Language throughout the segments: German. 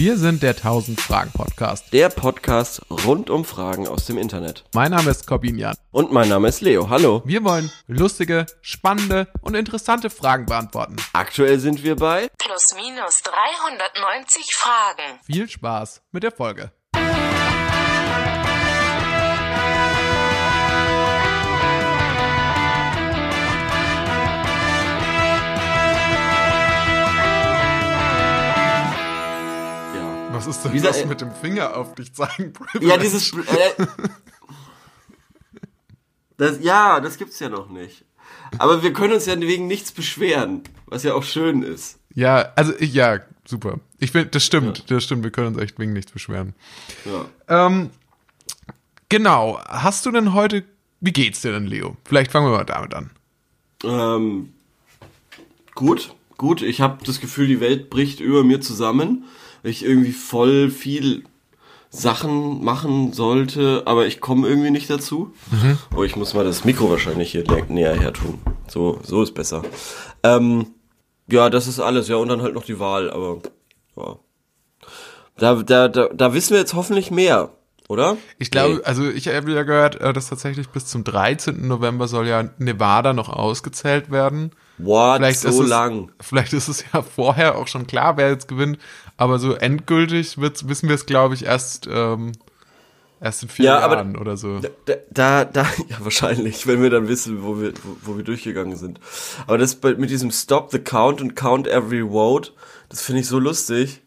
Wir sind der 1000 Fragen Podcast. Der Podcast rund um Fragen aus dem Internet. Mein Name ist Corbin Jan. Und mein Name ist Leo. Hallo. Wir wollen lustige, spannende und interessante Fragen beantworten. Aktuell sind wir bei Plus minus 390 Fragen. Viel Spaß mit der Folge. Was ist denn Wie das mit dem Finger auf dich zeigen? Ja, dieses äh, das, ja, das gibt's ja noch nicht. Aber wir können uns ja wegen nichts beschweren, was ja auch schön ist. Ja, also ja, super. Ich finde, das stimmt, das stimmt. Wir können uns echt wegen nichts beschweren. Ja. Ähm, genau. Hast du denn heute, wie geht's dir denn, Leo? Vielleicht fangen wir mal damit an. Ähm, gut, gut. Ich habe das Gefühl, die Welt bricht über mir zusammen. Ich irgendwie voll viel Sachen machen sollte, aber ich komme irgendwie nicht dazu. Oh, ich muss mal das Mikro wahrscheinlich hier nä- näher her tun. So, so ist besser. Ähm, ja, das ist alles. Ja, und dann halt noch die Wahl, aber ja. Da, da, da, da wissen wir jetzt hoffentlich mehr, oder? Ich glaube, Nee. also ich habe ja gehört, äh, dass tatsächlich bis zum 13. November soll ja Nevada noch ausgezählt werden. What, Vielleicht so es, lang. Vielleicht ist es ja vorher auch schon klar, wer jetzt gewinnt. Aber so endgültig wird's, wissen wir es, glaube ich, erst, ähm, erst in vier Ja, Jahren oder so. Da, da, da, ja, wahrscheinlich, wenn wir dann wissen, wo wir, wo, wo wir durchgegangen sind. Aber das mit diesem Stop the Count und Count Every Vote, das finde ich so lustig,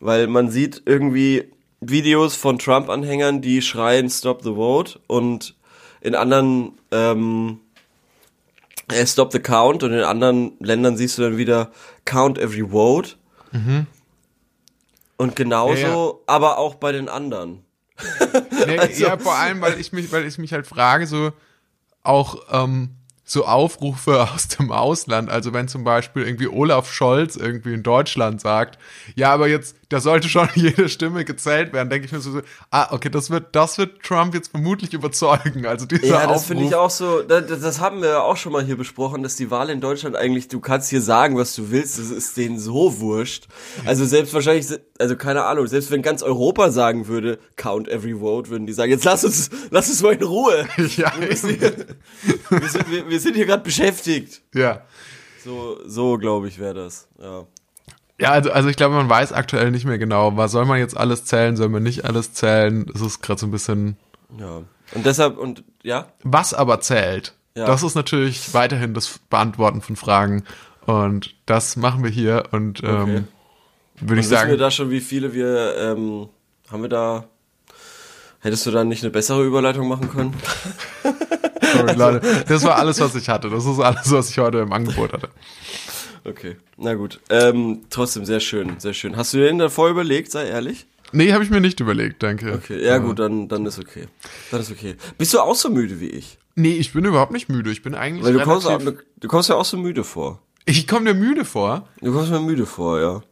weil man sieht irgendwie Videos von Trump-Anhängern, die schreien Stop the Vote und in anderen, ähm, äh, Stop the Count und in anderen Ländern siehst du dann wieder Count Every Vote. Und genauso, Ja, ja. aber auch bei den anderen. Nee, Also- ja, vor allem, weil ich mich, weil ich mich halt frage, so auch ähm, so Aufrufe aus dem Ausland, also wenn zum Beispiel irgendwie Olaf Scholz irgendwie in Deutschland sagt, ja, aber jetzt, da sollte schon jede Stimme gezählt werden, denke ich mir so, ah, okay, das wird, das wird Trump jetzt vermutlich überzeugen. Also dieser Ja, das finde ich auch so, das, das haben wir ja auch schon mal hier besprochen, dass die Wahl in Deutschland eigentlich, du kannst hier sagen, was du willst, das ist denen so wurscht. Also selbst wahrscheinlich, also keine Ahnung, selbst wenn ganz Europa sagen würde, count every vote, würden die sagen, jetzt lass uns, lass uns mal in Ruhe. ja, Wir sind hier, wir sind, wir, wir sind hier gerade beschäftigt. ja. So, so glaube ich wäre das, ja. Ja, also, also ich glaube, man weiß aktuell nicht mehr genau, was soll man jetzt alles zählen, soll man nicht alles zählen? Es ist gerade so ein bisschen, Ja. Und deshalb, und ja, was aber zählt, Ja. das ist natürlich weiterhin das Beantworten von Fragen. Und das machen wir hier und ähm, Okay. würde ich wissen wir sagen, da schon, wie viele wir, ähm, haben wir da, hättest du da nicht eine bessere Überleitung machen können? sorry, Leute, das war alles, was ich hatte. Das ist alles, was ich heute im Angebot hatte. Okay, na gut. Ähm, trotzdem sehr schön, sehr schön. Hast du dir denn davor überlegt, sei ehrlich? Nee, habe ich mir nicht überlegt, danke. Okay, ja gut, dann, dann ist okay. Dann ist okay. Bist du auch so müde wie ich? Nee, ich bin überhaupt nicht müde. Ich bin eigentlich Weil du kommst, relativ, du, kommst ja auch so müde vor. Ich komme mir müde vor. Du kommst mir müde vor, ja.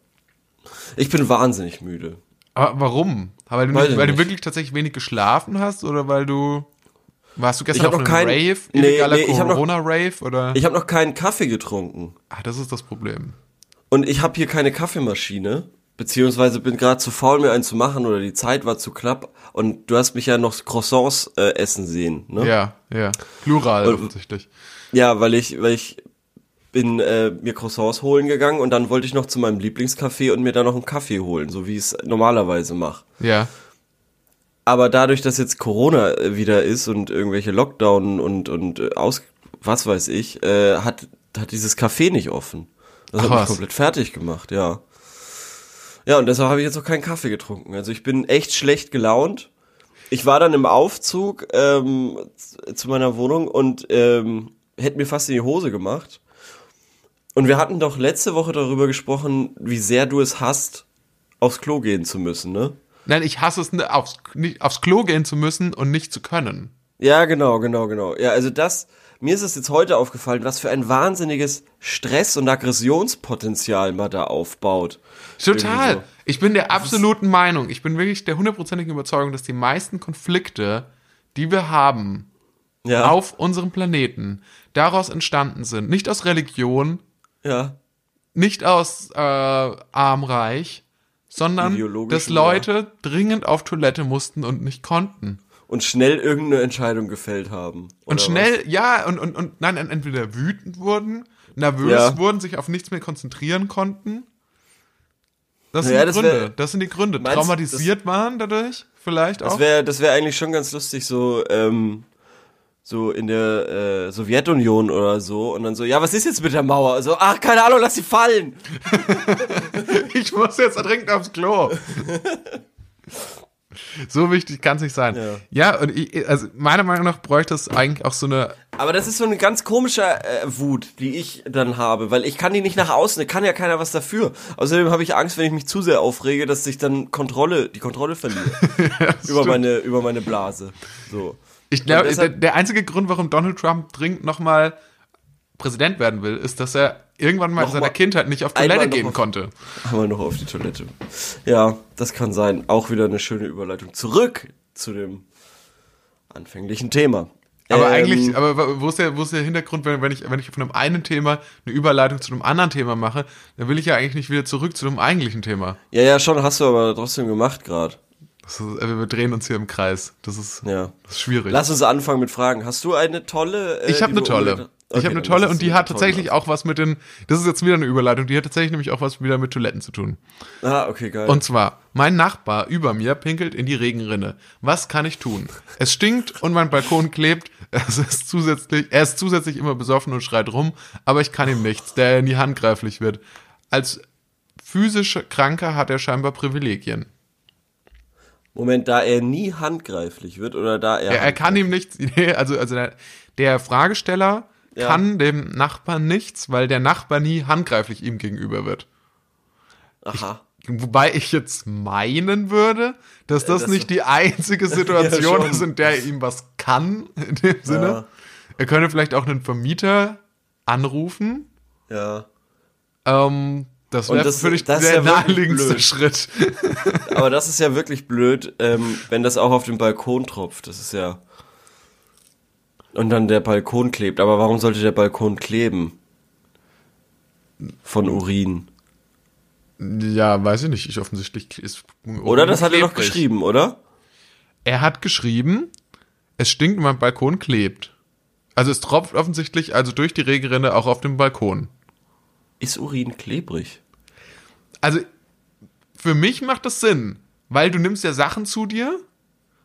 Ich bin wahnsinnig müde. Aber warum? Weil du, nicht, ich weil du wirklich tatsächlich wenig geschlafen hast oder weil du warst du gestern Ich auf noch kein- Rave, Nee, illegaler nee, noch- Corona-Rave oder? Ich habe noch keinen Kaffee getrunken. ah, das ist das Problem. Und ich habe hier keine Kaffeemaschine. Beziehungsweise bin gerade zu faul, mir einen zu machen oder die Zeit war zu knapp. Und du hast mich ja noch Croissants äh, essen sehen, ne? Ja, ja. Plural Und- offensichtlich. Ja, weil ich, weil ich bin äh, mir Croissants holen gegangen und dann wollte ich noch zu meinem Lieblingscafé und mir da noch einen Kaffee holen, so wie ich es normalerweise mache. Ja. Aber dadurch, dass jetzt Corona äh, wieder ist und irgendwelche Lockdown und und äh, aus was weiß ich, äh, hat hat dieses Café nicht offen. Das Ach hat mich was. komplett fertig gemacht, ja. Ja, und deshalb habe ich jetzt auch keinen Kaffee getrunken. Also ich bin echt schlecht gelaunt. Ich war dann im Aufzug ähm, zu meiner Wohnung und ähm, hätte mir fast in die Hose gemacht. Und wir hatten doch letzte Woche darüber gesprochen, wie sehr du es hast, aufs Klo gehen zu müssen, ne? Nein, ich hasse es, ne, aufs, nicht, aufs Klo gehen zu müssen und nicht zu können. Ja, genau, genau, genau. Ja, also das, mir ist es jetzt heute aufgefallen, was für ein wahnsinniges Stress- und Aggressionspotenzial man da aufbaut. Total. Irgendwie Ich bin der absoluten Meinung, ich bin wirklich der hundertprozentigen Überzeugung, dass die meisten Konflikte, die wir haben Ja, auf unserem Planeten, daraus entstanden sind. Nicht aus Religion, ja, nicht aus äh, arm-reich, sondern dass Leute dringend auf Toilette mussten und nicht konnten. Und schnell irgendeine Entscheidung gefällt haben. Und schnell, ja, und, und, und nein, entweder wütend wurden, nervös Ja. wurden, sich auf nichts mehr konzentrieren konnten. Das sind Ja, die das Gründe. wär- das sind die Gründe. Meinst- Traumatisiert waren dadurch vielleicht was? auch. Das wäre das wär eigentlich schon ganz lustig, so, ähm, so in der äh, Sowjetunion oder so. Und dann so, ja, was ist jetzt mit der Mauer? So, ach, keine Ahnung, lass sie fallen. Ich muss jetzt dringend aufs Klo. so wichtig kann es nicht sein. Ja. Ja, und ich, also meiner Meinung nach bräuchte es eigentlich auch so eine. Aber das ist so eine ganz komische äh, Wut, die ich dann habe, weil ich kann die nicht nach außen, da kann ja keiner was dafür. Außerdem habe ich Angst, wenn ich mich zu sehr aufrege, dass ich dann Kontrolle, die Kontrolle verliere über meine über meine Blase. So. Ich glaube, der, der einzige Grund, warum Donald Trump dringend nochmal Präsident werden will, ist, dass er irgendwann mal in seiner mal- Kindheit nicht auf Toilette gehen auf- konnte. Einmal noch auf die Toilette. Ja, das kann sein. Auch wieder eine schöne Überleitung zurück zu dem anfänglichen Thema. Aber Ähm, eigentlich, aber wo ist der, wo ist der Hintergrund, wenn, wenn ich, wenn ich von einem einen Thema eine Überleitung zu einem anderen Thema mache, dann will ich ja eigentlich nicht wieder zurück zu dem eigentlichen Thema. Ja, ja, schon, hast du aber trotzdem gemacht gerade. Äh, wir drehen uns hier im Kreis. Das ist, Ja. das ist schwierig. Lass uns anfangen mit Fragen. Hast du eine tolle? Äh, ich habe eine tolle. Unbedingt- ich Okay, habe eine tolle und die hat tatsächlich auch was mit den, das ist jetzt wieder eine Überleitung, die hat tatsächlich nämlich auch was wieder mit Toiletten zu tun. Ah, okay, geil. Und zwar, mein Nachbar über mir pinkelt in die Regenrinne. Was kann ich tun? Es stinkt und mein Balkon klebt. Es ist zusätzlich, er ist zusätzlich immer besoffen und schreit rum, aber ich kann ihm nichts, der in die Hand greiflich wird. Als physisch Kranker hat er scheinbar Privilegien. Moment, da er nie handgreiflich wird oder da er. Er, er kann ihm nichts, nee, also, also der, der Fragesteller Ja. kann dem Nachbarn nichts, weil der Nachbar nie handgreiflich ihm gegenüber wird. Aha. Wobei ich jetzt meinen würde, dass das, Äh, das- nicht die einzige Situation Ja, ist, in der er ihm was kann, in dem Sinne. Ja. Er könnte vielleicht auch einen Vermieter anrufen. Ja. Ähm, das wäre dich das der ja naheliegendste. Schritt. Aber das ist ja wirklich blöd, ähm, wenn das auch auf dem Balkon tropft. Das ist ja. Und dann der Balkon klebt. Aber warum sollte der Balkon kleben? Von Urin. Ja, weiß ich nicht. Ich offensichtlich ist. Oder das hat er doch geschrieben, oder? Er hat geschrieben, es stinkt und mein Balkon klebt. Also es tropft offensichtlich also durch die Regenrinne auch auf dem Balkon. Ist Urin klebrig? Also für mich macht das Sinn, weil du nimmst ja Sachen zu dir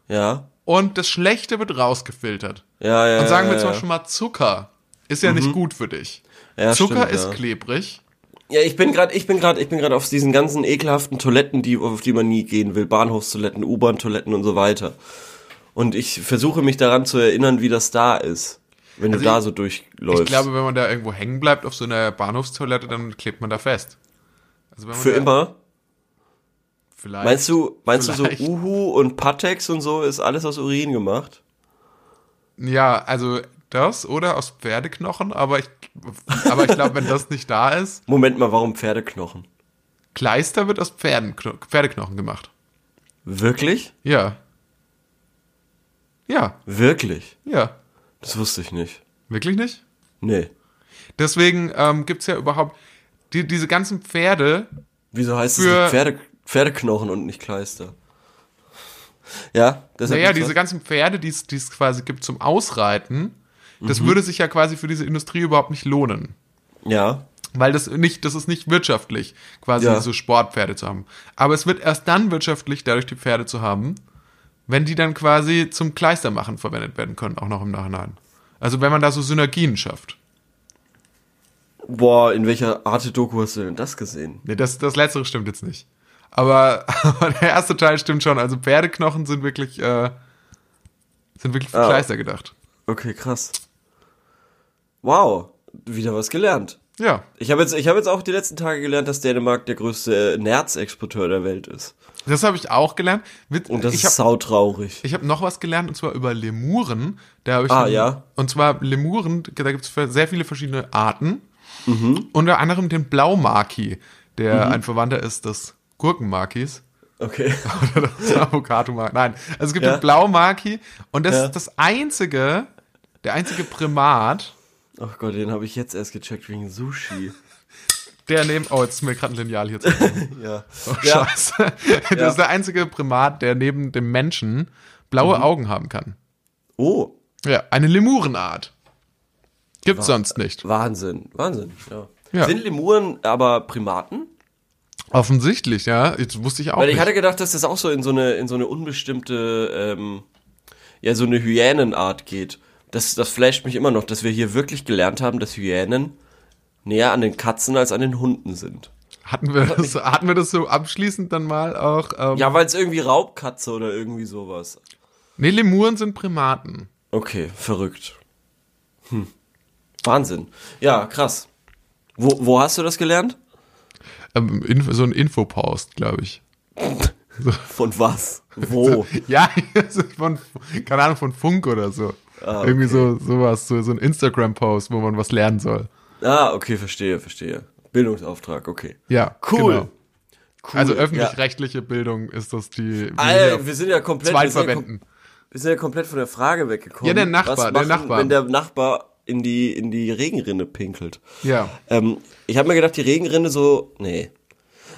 Ja. Und das Schlechte wird rausgefiltert. Ja, ja. Und sagen wir ja, zum. Beispiel mal Zucker ist ja nicht gut für dich. Ja, Zucker stimmt, ist ja. klebrig. Ja, ich bin gerade, ich bin gerade, ich bin gerade auf diesen ganzen ekelhaften Toiletten, die auf die man nie gehen will, Bahnhofstoiletten, U-Bahn-Toiletten und so weiter. Und ich versuche mich daran zu erinnern, wie das da ist, wenn Also du da ich- so durchläufst. Ich glaube, wenn man da irgendwo hängen bleibt auf so einer Bahnhofstoilette, dann klebt man da fest. Also für da, immer. Vielleicht. Meinst du, meinst du Vielleicht. so Uhu und Patex und so ist alles aus Urin gemacht? Ja, also das oder aus Pferdeknochen, aber ich, aber ich glaube, wenn das nicht da ist, Moment mal, warum Pferdeknochen? Kleister wird aus Pferdenkno Pferdeknochen gemacht. Wirklich? Ja. Ja, Wirklich? ja. Das wusste ich nicht. Wirklich nicht? Nee. Deswegen ähm, gibt's ja überhaupt die, diese ganzen Pferde. Wieso heißt es Für- nicht Pferde, Pferdeknochen und nicht Kleister? Ja, deshalb Naja, diese was? ganzen Pferde, die es die es quasi gibt zum Ausreiten, das Mhm. würde sich ja quasi für diese Industrie überhaupt nicht lohnen. Ja, Weil das nicht, das ist nicht wirtschaftlich, quasi Ja. so Sportpferde zu haben. Aber es wird erst dann wirtschaftlich, dadurch die Pferde zu haben, wenn die dann quasi zum Kleistermachen verwendet werden können, auch noch im Nachhinein. Also wenn man da so Synergien schafft. Boah, in welcher Arte-Doku hast du denn das gesehen? Nee, das, das letztere stimmt jetzt nicht. Aber, aber der erste Teil stimmt schon. Also Pferdeknochen sind wirklich, äh, sind wirklich für Ah. Kleister gedacht. Okay, krass. Wow, wieder was gelernt. Ja. Ich habe jetzt, ich habe jetzt auch die letzten Tage gelernt, dass Dänemark der größte Nerzexporteur der Welt ist. Das habe ich auch gelernt. Wit- Und das ist habe sautraurig. ich hab noch was gelernt und zwar über Lemuren. Da hab ich Ah, einen- ja. Und zwar Lemuren, da gibt es sehr viele verschiedene Arten. Mhm. Unter anderem den Blaumaki, der ein Verwandter ist des Gurkenmakis. Okay. Oder des Avocado-Maki. Nein, also es gibt Ja. den Blaumaki und das Ja. ist das einzige, der einzige Primat, Ach Gott, den habe ich jetzt erst gecheckt wegen Sushi. der neben, oh, jetzt ist mir gerade ein Lineal hier zu Ja. Oh, Ja. scheiße. Das ist der einzige Primat, der neben dem Menschen blaue Augen haben kann. Oh, Ja, eine Lemurenart. Gibt's sonst nicht. Wahnsinn, Wahnsinn. Ja. Ja. Sind Lemuren aber Primaten? Offensichtlich, ja. Jetzt wusste ich auch Weil ich nicht. hatte gedacht, dass das auch so in so eine, in so eine unbestimmte, ähm, ja, so eine Hyänenart geht. Das, das flasht mich immer noch, dass wir hier wirklich gelernt haben, dass Hyänen näher an den Katzen als an den Hunden sind. Hatten wir das, hatten wir das so abschließend dann mal auch? Ähm, Ja, weil es irgendwie Raubkatze oder irgendwie sowas. Nee, Lemuren sind Primaten. Okay, verrückt. Hm. Wahnsinn. Ja, krass. Wo, wo hast du das gelernt? Ähm, so ein Infopost, glaube ich. Von was? Wo? Ja, von, keine Ahnung, von Funk oder so. Ah, Irgendwie so sowas, so, so ein Instagram-Post, wo man was lernen soll. ah, okay, verstehe, verstehe. Bildungsauftrag, okay. Ja, Cool. Genau. Cool. Also ja. öffentlich-rechtliche Bildung ist das die wir Alter, wir sind ja komplett wir sind ja kom-. Wir sind ja komplett von der Frage weggekommen. Ja, der Nachbar, Was der machen, Nachbar. Wenn der Nachbar in die, in die Regenrinne pinkelt. Ja. Ähm, ich habe mir gedacht, die Regenrinne so, nee.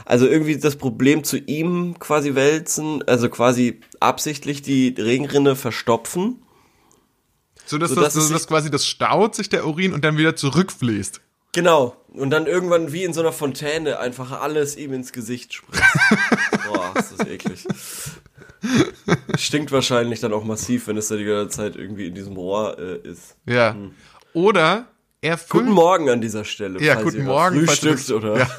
Also irgendwie das Problem zu ihm quasi wälzen, also quasi absichtlich die Regenrinne verstopfen. So, dass, So, das, so, dass quasi das staut sich der Urin und dann wieder zurückfließt. Genau. Und dann irgendwann wie in so einer Fontäne einfach alles ihm ins Gesicht spritzt. Boah, ist das eklig. Stinkt wahrscheinlich dann auch massiv, wenn es da die ganze Zeit irgendwie in diesem Rohr äh, ist. Ja. Oder er füllt. Guten Morgen an dieser Stelle. Ja, guten Morgen. Frühstückt oder.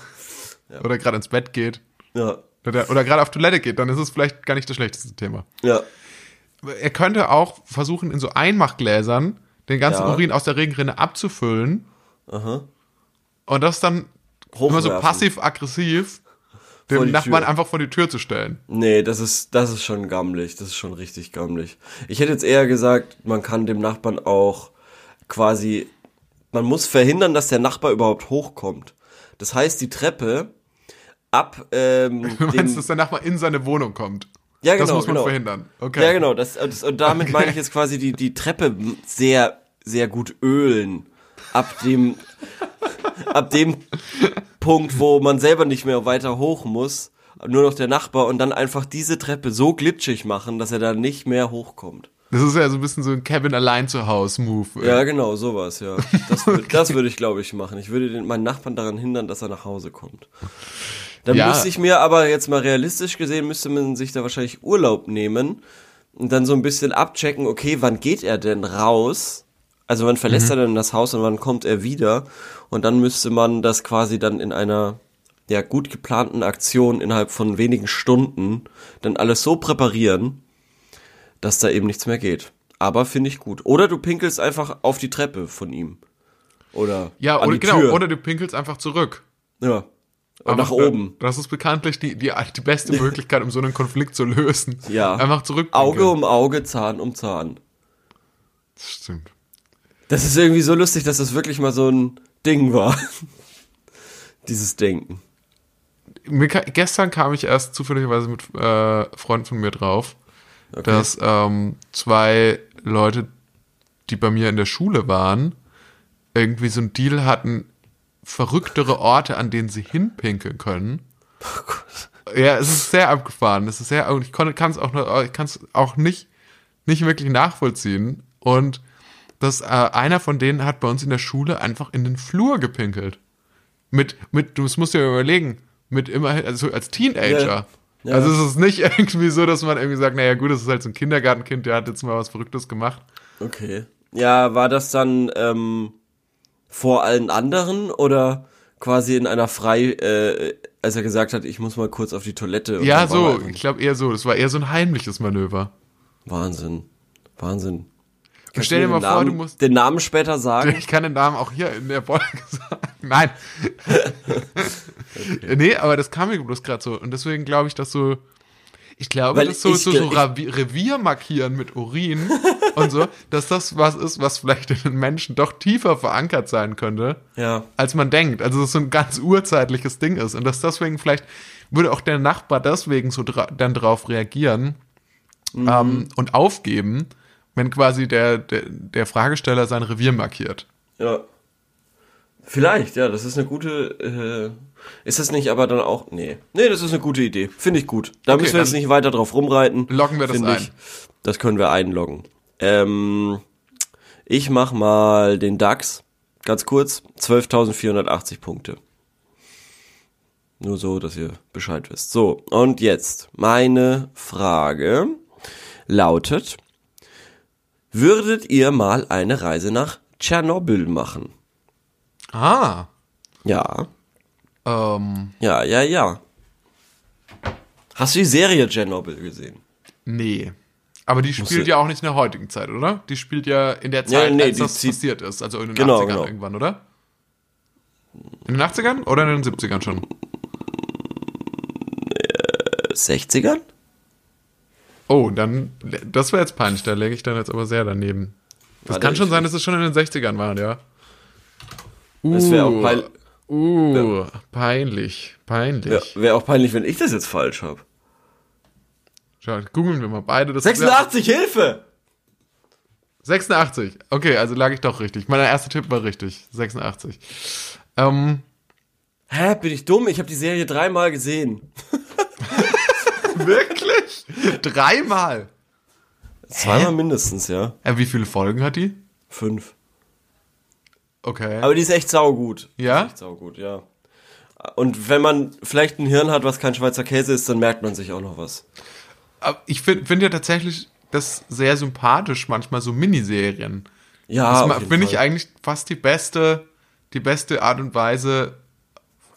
Ja. Oder gerade ins Bett geht. Ja. Oder, oder gerade auf Toilette geht, dann ist es vielleicht gar nicht das schlechteste Thema. ja. Er könnte auch versuchen, in so Einmachgläsern den ganzen Ja. Urin aus der Regenrinne abzufüllen Aha. und das dann immer so Hochwerfen. passiv-aggressiv dem Nachbarn Tür. einfach vor die Tür zu stellen. Nee, das ist, das ist schon gammelig. Das ist schon richtig gammelig. Ich hätte jetzt eher gesagt, man kann dem Nachbarn auch quasi, man muss verhindern, dass der Nachbar überhaupt hochkommt. Das heißt, die Treppe ab ähm, Du meinst, dass der Nachbar in seine Wohnung kommt? ja, genau, das muss man genau. verhindern. Okay. Ja, genau. Das, das, und damit meine ich jetzt quasi die, die Treppe sehr, sehr gut ölen. Ab dem, ab dem Punkt, wo man selber nicht mehr weiter hoch muss, nur noch der Nachbar und dann einfach diese Treppe so glitschig machen, dass er da nicht mehr hochkommt. Das ist ja so ein bisschen so ein Kevin allein zu Hause Move. Ja, genau, sowas, ja. Das, würd- das würde ich, glaube ich, machen. Ich würde den, meinen Nachbarn daran hindern, dass er nach Hause kommt. Dann Ja. müsste ich mir aber jetzt mal realistisch gesehen, müsste man sich da wahrscheinlich Urlaub nehmen und dann so ein bisschen abchecken, okay, wann geht er denn raus? Also wann verlässt er denn das Haus und wann kommt er wieder? Und dann müsste man das quasi dann in einer ja, gut geplanten Aktion innerhalb von wenigen Stunden dann alles so präparieren, dass da eben nichts mehr geht. Aber finde ich gut. Oder du pinkelst einfach auf die Treppe von ihm. Oder Ja, oder genau, Tür. oder du pinkelst einfach zurück. ja. Und Aber nach oben. Das ist bekanntlich die, die, die beste Möglichkeit, um so einen Konflikt zu lösen. Ja. Einfach zurück. Auge um Auge, Zahn um Zahn. Das stimmt. Das ist irgendwie so lustig, dass das wirklich mal so ein Ding war. Dieses Denken. Mir, gestern kam ich erst zufälligerweise mit äh, Freunden von mir drauf, dass ähm, zwei Leute, die bei mir in der Schule waren, irgendwie so einen Deal hatten, verrücktere Orte, an denen sie hinpinkeln können. Ja, es ist sehr abgefahren. Es ist sehr, ich kann es auch, nur- ich kann's auch nicht, nicht wirklich nachvollziehen. Und dass äh, einer von denen hat bei uns in der Schule einfach in den Flur gepinkelt. Mit, mit, du musst dir überlegen, mit immerhin, also als Teenager. Ja. Ja. Also es ist nicht irgendwie so, dass man irgendwie sagt, naja gut, das ist halt so ein Kindergartenkind, der hat jetzt mal was Verrücktes gemacht. Okay. Ja, war das dann ähm, vor allen anderen oder quasi in einer frei, äh, als er gesagt hat, ich muss mal kurz auf die Toilette? und Ja, so, ich glaube eher so. Das war eher so ein heimliches Manöver. Wahnsinn. Wahnsinn. Stell dir mal vor, Namen, du musst. den Namen später sagen. Ich kann den Namen auch hier in der Folge sagen. Nein. Nee, aber das kam mir bloß gerade so. Und deswegen glaube ich, dass so. Ich glaube, Weil dass so, so, so Revier markieren mit Urin und so, dass das was ist, was vielleicht in den Menschen doch tiefer verankert sein könnte, Ja. als man denkt. Also, dass es so ein ganz urzeitliches Ding ist. Und dass deswegen vielleicht würde auch der Nachbar deswegen so dra dann drauf reagieren ähm, und aufgeben, wenn quasi der, der, der Fragesteller sein Revier markiert. Ja. Vielleicht, ja, das ist eine gute. Äh, ist das nicht aber dann auch. Nee. Nee, das ist eine gute Idee. Finde ich gut. Da Okay, müssen wir jetzt nicht weiter drauf rumreiten. loggen wir das ein. Ich. Das können wir einloggen. Ähm, ich mach mal den DAX. Ganz kurz. 12.480 Punkte. Nur so, dass ihr Bescheid wisst. So, und jetzt meine Frage lautet, würdet ihr mal eine Reise nach Tschernobyl machen? Ah. Ja, Ähm, ja, ja, ja. Hast du die Serie Tschernobyl gesehen? nee. Aber die spielt ja auch nicht in der heutigen Zeit, oder? Die spielt ja in der Ja, Zeit, nee, als die das passiert ist. Also in den Genau, 80ern genau. irgendwann, oder? In den 80ern oder in den 70ern schon? 60ern? Oh, dann, das wäre jetzt peinlich, da lege ich dann jetzt aber sehr daneben. Das Warte, kann schon sein, dass es schon in den 60ern war, ja. Uh, Das wäre auch peil uh, peinlich, ja, peinlich. Wäre auch peinlich, wenn ich das jetzt falsch habe. Schau, googeln wir mal beide. Das 86, Hilfe! 86. Okay, also lag ich doch richtig. Mein erster Tipp war richtig. 86. Ähm, Hä, bin ich dumm? Ich habe die Serie dreimal gesehen. wirklich? Dreimal. Zweimal mindestens, ja. Äh, wie viele Folgen hat die? Fünf. Okay. Aber die ist echt saugut. Ja? Die ist echt saugut, ja. Und wenn man vielleicht ein Hirn hat, was kein Schweizer Käse ist, dann merkt man sich auch noch was. Aber ich finde find ja tatsächlich das sehr sympathisch, manchmal so Miniserien. Ja, Das finde ich eigentlich fast die beste, die beste Art und Weise,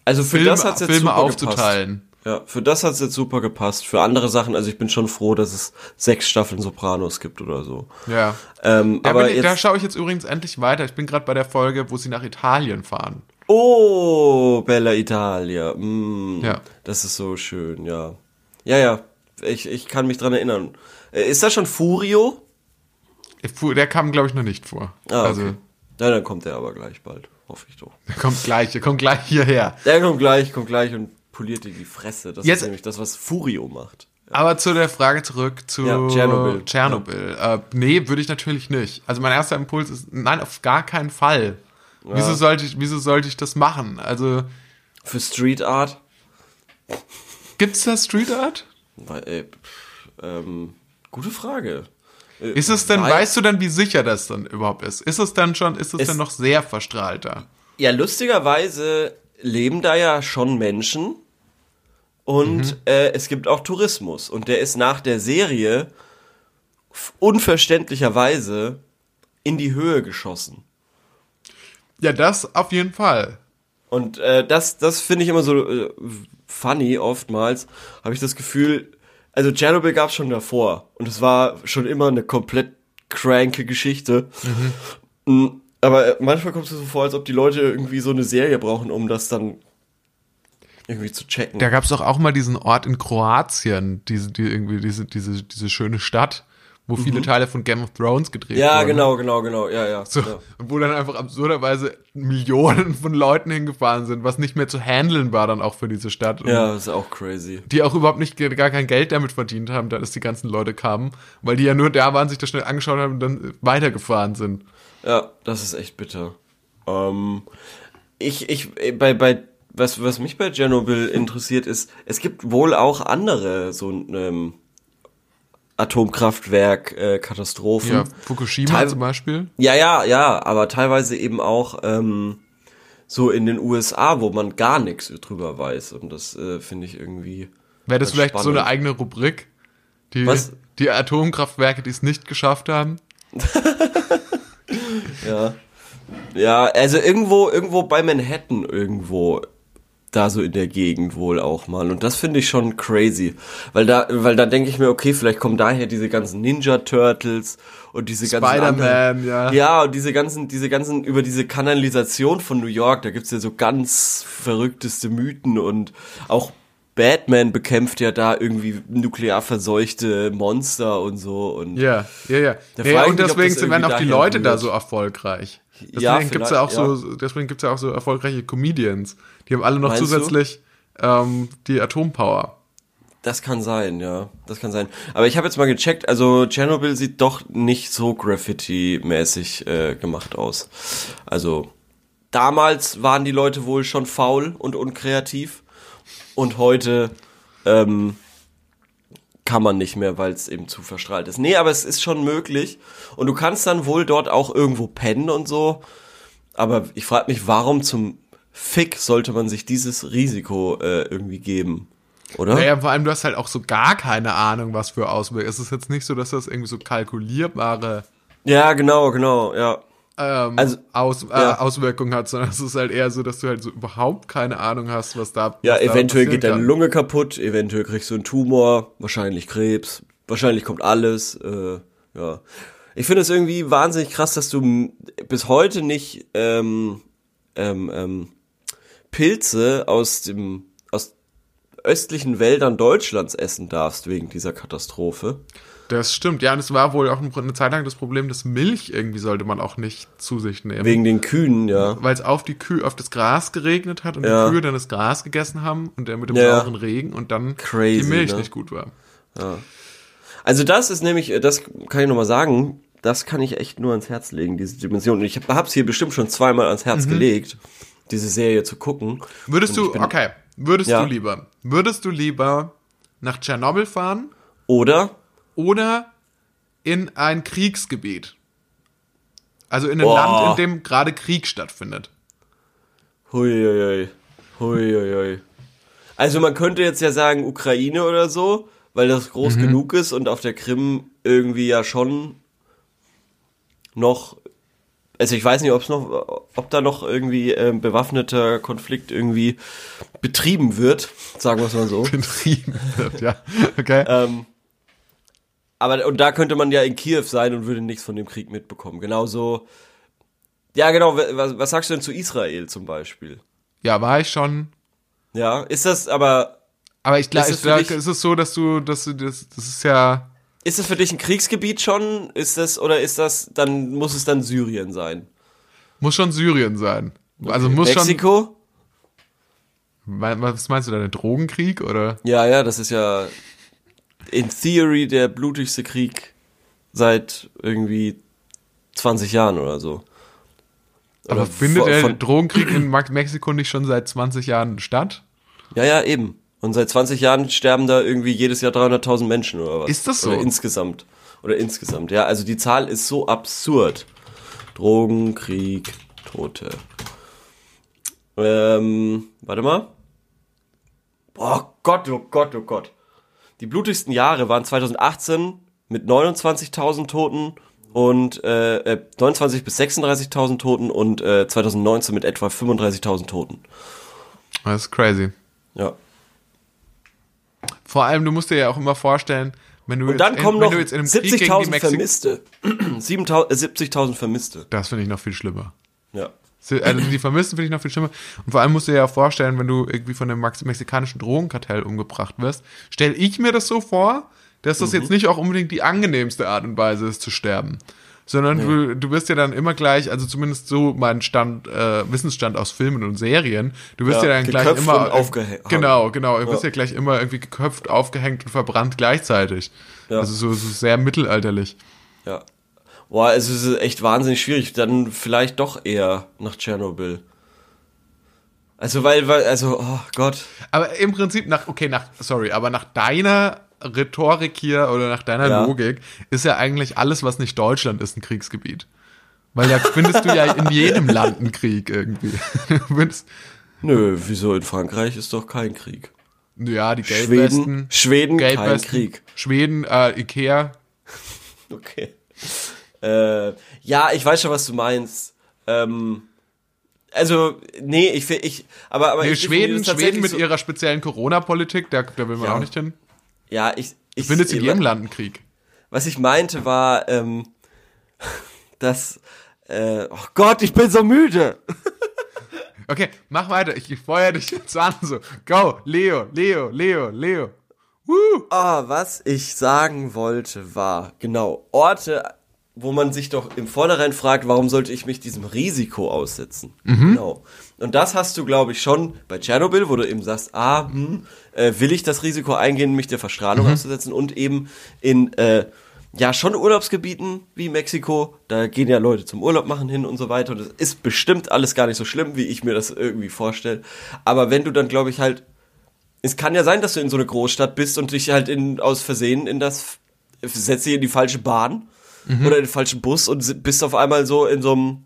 Also für Filme, das hat's jetzt Filme aufzuteilen. Gepasst. Ja, für das hat's jetzt super gepasst. Für andere Sachen, also ich bin schon froh, dass es sechs Staffeln Sopranos gibt oder so. Ja. Ähm, Da, aber ich, da jetzt, schaue ich jetzt übrigens endlich weiter. Ich bin gerade bei der Folge, wo sie nach Italien fahren. oh, Bella Italia. Mm, Ja. Das ist so schön, ja. Ja, ja, ich, ich kann mich dran erinnern. Äh, Ist das schon Furio? Fu- Der kam, glaube ich, noch nicht vor. Ah, Also, okay. Ja, dann kommt er aber gleich bald, hoffe ich doch. der kommt gleich, der kommt gleich hierher. Der kommt gleich, kommt gleich und poliert dir die Fresse. Das Jetzt- ist nämlich das, was Furio macht. Aber zu der Frage zurück zu Ja, Tschernobyl. Tschernobyl. Äh, nee, würde ich natürlich nicht. Also mein erster Impuls ist, nein, auf gar keinen Fall. Wieso, sollte ich, wieso sollte ich das machen? Also, Für Street Art? gibt's da Street Art? Weil, ey, pff, ähm, gute Frage. Äh, Ist es denn, weil- weißt du denn, wie sicher das dann überhaupt ist? Ist es dann schon, ist es, Es- denn noch sehr verstrahlter? Ja, lustigerweise leben da ja schon Menschen und äh, es gibt auch Tourismus. Und der ist nach der Serie unverständlicherweise in die Höhe geschossen. Ja, das auf jeden Fall. Und äh, das, das finde ich immer so äh, funny oftmals. Habe ich das Gefühl, also Tschernobyl gab es schon davor und es war schon immer eine komplett cranke Geschichte. Mm, Aber äh, manchmal kommt es so vor, als ob die Leute irgendwie so eine Serie brauchen, um das dann irgendwie zu checken. Da gab es doch auch mal diesen Ort in Kroatien, diese, die, irgendwie diese, diese, diese schöne Stadt, wo viele Teile von Game of Thrones gedreht Mhm. ja, wurden. genau, genau, genau, ja, ja. So, ja. Wo dann einfach absurderweise Millionen von Leuten hingefahren sind, was nicht mehr zu handeln war dann auch für diese Stadt. Ja, das ist auch crazy. Die auch überhaupt nicht gar kein Geld damit verdient haben, dass die ganzen Leute kamen, weil die ja nur da waren, sich das schnell angeschaut haben und dann weitergefahren sind. Ja, das ist echt bitter. Ähm, ich, ich, äh, bei, bei, was, was mich bei Tschernobyl interessiert ist, es gibt wohl auch andere so ähm, Atomkraftwerk-Katastrophen. Ja, Fukushima Teil- zum Beispiel. Ja, ja, ja, aber teilweise eben auch ähm, so in den USA, wo man gar nichts drüber weiß. Und das äh, finde ich irgendwie. Wäre das vielleicht so spannend. eine eigene Rubrik? Die, Was? die Atomkraftwerke, die es nicht geschafft haben? Ja. Ja, also irgendwo, irgendwo bei Manhattan irgendwo. Da so in der Gegend wohl auch mal. Und das finde ich schon crazy. Weil da, weil da denke ich mir, okay, vielleicht kommen daher diese ganzen Ninja Turtles und diese ganzen. Spider-Man, ja. Ja, und diese ganzen, diese ganzen, über diese Kanalisation von New York, da gibt's ja so ganz verrückteste Mythen und auch Batman bekämpft ja da irgendwie nuklear verseuchte Monster und so und Ja, ja, ja. Da und deswegen sind werden auch die Leute da daher so erfolgreich. Deswegen Ja, gibt's ja auch so, deswegen gibt's ja auch so erfolgreiche Comedians. Die haben alle noch Meinst zusätzlich ähm, die Atompower. Das kann sein, ja. Das kann sein. Aber ich habe jetzt mal gecheckt, also Chernobyl sieht doch nicht so Graffiti-mäßig äh, gemacht aus. Also, damals waren die Leute wohl schon faul und unkreativ und heute ähm, kann man nicht mehr, weil es eben zu verstrahlt ist. Nee, aber es ist schon möglich und du kannst dann wohl dort auch irgendwo pennen und so. Aber ich frage mich, warum zum Fick sollte man sich dieses Risiko äh, irgendwie geben? Oder? Naja, vor allem, du hast halt auch so gar keine Ahnung, was für Auswirkungen. Es ist jetzt nicht so, dass das irgendwie so kalkulierbare Ja, genau, genau, ja. Ähm, Also, Aus, ja. äh, Auswirkungen hat, sondern es ist halt eher so, dass du halt so überhaupt keine Ahnung hast, was da Ja, was da eventuell passieren geht deine. Lunge kaputt, eventuell kriegst du einen Tumor, wahrscheinlich Krebs, wahrscheinlich kommt alles. Äh, ja, ich finde es irgendwie wahnsinnig krass, dass du bis heute nicht ähm, ähm, ähm, Pilze aus dem aus östlichen Wäldern Deutschlands essen darfst wegen dieser Katastrophe. Das stimmt, ja, und es war wohl auch eine Zeit lang das Problem, dass Milch irgendwie sollte man auch nicht zu sich nehmen. Wegen den Kühen, ja. weil es auf die Kühe, auf das Gras geregnet hat und Ja. die Kühe dann das Gras gegessen haben und der mit dem Ja. sauren Regen und dann Crazy, die Milch ne? nicht gut war. Also das ist nämlich, äh, das kann ich nochmal sagen, das kann ich echt nur ans Herz legen, diese Dimension. Und ich hab- hab's hier bestimmt schon zweimal ans Mhm. Herz gelegt, diese Serie zu gucken. Würdest Und du, bin- okay, würdest Ja. du lieber, würdest du lieber nach Tschernobyl fahren Oder? Oder in ein Kriegsgebiet? Also in ein Boah. Land, in dem gerade Krieg stattfindet. Huiuiui. Huiuiui. Also man könnte jetzt ja sagen Ukraine oder so, weil das groß Mhm. genug ist und auf der Krim irgendwie ja schon noch, also ich weiß nicht, ob es noch, ob da noch irgendwie ähm, bewaffneter Konflikt irgendwie betrieben wird, sagen wir es mal so. Betrieben wird, ja. Okay. Ähm, aber und da könnte man ja in Kiew sein und würde nichts von dem Krieg mitbekommen. Genauso. Ja, genau. wa- Was, was sagst du denn zu Israel zum Beispiel? Ja, war ich schon. Ja, ist das aber Aber ich glaube, Ist ich es glaub, es ist so, dass du, dass du, das, das ist ja, ist das für dich ein Kriegsgebiet schon? Ist das oder ist das dann muss es dann Syrien sein? muss schon Syrien sein. Also muss schon, Mexiko? Me- Was meinst du da, der Drogenkrieg oder? Ja, ja, das ist ja in Theory der blutigste Krieg seit irgendwie 20 Jahren oder so. Aber Oder findet der Drogenkrieg in Mexiko nicht schon seit 20 Jahren statt? Ja, ja, eben. Und seit 20 Jahren sterben da irgendwie jedes Jahr 300.000 Menschen oder was? Ist das so? Oder insgesamt. Oder insgesamt, ja. Also die Zahl ist so absurd. Drogen, Krieg, Tote. Ähm, warte mal. Boah, Gott, oh Gott, oh Gott. Die blutigsten Jahre waren 2018 mit 29.000 Toten und äh, äh, 29 bis 36.000 Toten und äh, 2019 mit etwa 35.000 Toten. Das ist crazy. Ja. Vor allem, du musst dir ja auch immer vorstellen, wenn du Und dann in, kommen noch jetzt in die 70.000 Mexik Vermisste. 7.000 äh, 70.000 Vermisste. Das finde ich noch viel schlimmer. Ja. Also die Vermissten finde ich noch viel schlimmer. Und vor allem musst du dir ja vorstellen, wenn du irgendwie von dem Max mexikanischen Drogenkartell umgebracht wirst, stelle ich mir das so vor, dass das Mhm. jetzt nicht auch unbedingt die angenehmste Art und Weise ist zu sterben. Sondern du, du wirst ja dann immer gleich, also zumindest so mein Stand, äh, Wissensstand aus Filmen und Serien, du wirst ja, Ja, dann gleich immer. aufgehängt. Genau, genau. Du wirst Ja. ja gleich immer irgendwie geköpft, aufgehängt und verbrannt gleichzeitig. Ja. Also so, so sehr mittelalterlich. Ja. Boah, es ist echt wahnsinnig schwierig. Dann vielleicht doch eher nach Tschernobyl. Also weil, weil, also, oh Gott. Aber im Prinzip nach, okay, nach, sorry, aber nach deiner Rhetorik hier oder nach deiner Ja. Logik ist ja eigentlich alles, was nicht Deutschland ist, ein Kriegsgebiet. Weil da findest du ja in jedem Land einen Krieg irgendwie. Nö, wieso in Frankreich ist doch kein Krieg. ja, die Schweden, Gelbwesten. Schweden, kein Gelbwesten, Krieg. Schweden, äh, Ikea. Okay. Äh, ja, ich weiß schon, was du meinst. Ähm, also, nee, ich fi- ich, aber, aber Nee, ich Schweden, Schweden mit so, ihrer speziellen Corona-Politik, da, da will man Ja. auch nicht hin. Ja, ich, ich Du findest in jedem Land einen Krieg. Was ich meinte war, ähm, dass, äh, oh Gott, ich bin so müde. Okay, mach weiter. Ich, ich feuer dich jetzt an. So, go, Leo, Leo, Leo, Leo. Woo. Ah, was ich sagen wollte war, genau, Orte, wo man sich doch im Vornherein fragt, warum sollte ich mich diesem Risiko aussetzen? Genau. Und das hast du, glaube ich, schon bei Tschernobyl, wo du eben sagst, ah, hm, äh, will ich das Risiko eingehen, mich der Verstrahlung auszusetzen und eben in, äh, ja, schon Urlaubsgebieten wie Mexiko, da gehen ja Leute zum Urlaub machen hin und so weiter. Und das ist bestimmt alles gar nicht so schlimm, wie ich mir das irgendwie vorstelle. Aber wenn du dann, glaube ich, halt, es kann ja sein, dass du in so eine Großstadt bist und dich halt in, aus Versehen in das, setzt dich in die falsche Bahn oder in den falschen Bus und bist auf einmal so in so einem